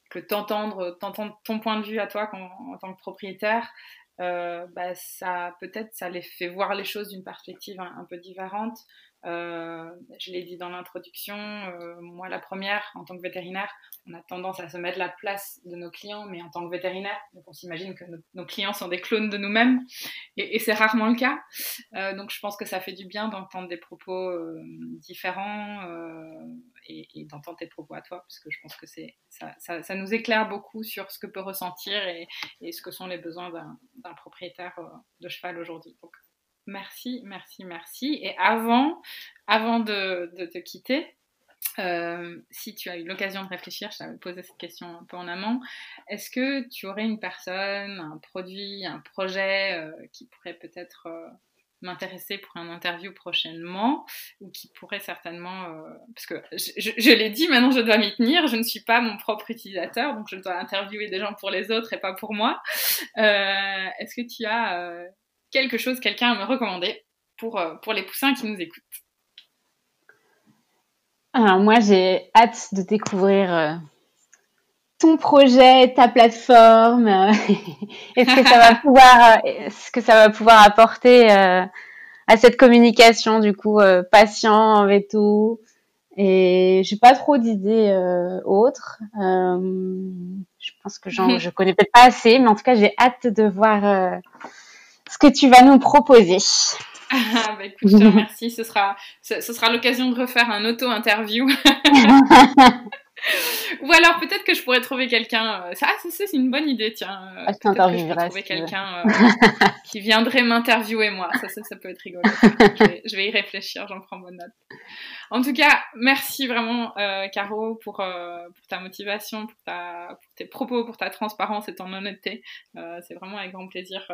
que, t'entendre, ton point de vue à toi en, tant que propriétaire, euh, bah, ça peut-être ça les fait voir les choses d'une perspective un, peu différente. Euh, je l'ai dit dans l'introduction, moi la première, en tant que vétérinaire, on a tendance à se mettre la place de nos clients, mais en tant que vétérinaire, on s'imagine que nos, clients sont des clones de nous-mêmes, et, c'est rarement le cas. donc je pense que ça fait du bien d'entendre des propos différents et, d'entendre tes propos à toi, parce que je pense que c'est ça, nous éclaire beaucoup sur ce que peut ressentir et, ce que sont les besoins d'un propriétaire euh, de cheval aujourd'hui. Donc, merci, merci, merci. Et avant, avant de, de te quitter, euh, si tu as eu l'occasion de réfléchir, je t'avais posé cette question un peu en amont, est-ce que tu aurais une personne, un produit, un projet euh, qui pourrait peut-être m'intéresser pour un interview prochainement ou qui pourrait certainement, parce que je, l'ai dit, maintenant je dois m'y tenir, je ne suis pas mon propre utilisateur, donc je dois interviewer des gens pour les autres et pas pour moi. Est-ce que tu as quelque chose, quelqu'un à me recommander pour, pour les poussins qui nous écoutent? Alors moi, j'ai hâte de découvrir euh, ton projet, ta plateforme, euh, *laughs* et ce que ça va *laughs* pouvoir, euh, ce que ça va pouvoir apporter à cette communication du coup patient et tout? Et j'ai pas trop d'idées autres. je pense que j'en, *laughs* je connais peut-être pas assez, mais en tout cas, j'ai hâte de voir ce que tu vas nous proposer. Ah, bah, écoute, je te remercie. Ce sera, ce, sera l'occasion de refaire un auto-interview. *laughs* Ou alors peut-être que je pourrais trouver quelqu'un. Euh, ça, c'est une bonne idée, tiens. Euh, ah, peut-être que je pourrais trouver quelqu'un euh, *laughs* qui viendrait m'interviewer moi. Ça, ça, peut être rigolo. *laughs* Je vais, y réfléchir. J'en prends bonne note. En tout cas, merci vraiment, Caro, pour, pour ta motivation, pour, ta, pour tes propos, pour ta transparence et ton honnêteté. c'est vraiment avec grand plaisir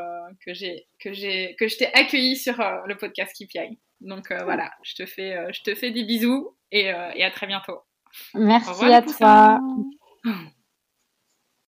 que j'ai que j'ai que je t'ai accueilli sur le podcast KPI. Donc voilà, je te fais je te fais des bisous et, et à très bientôt. Merci à toi.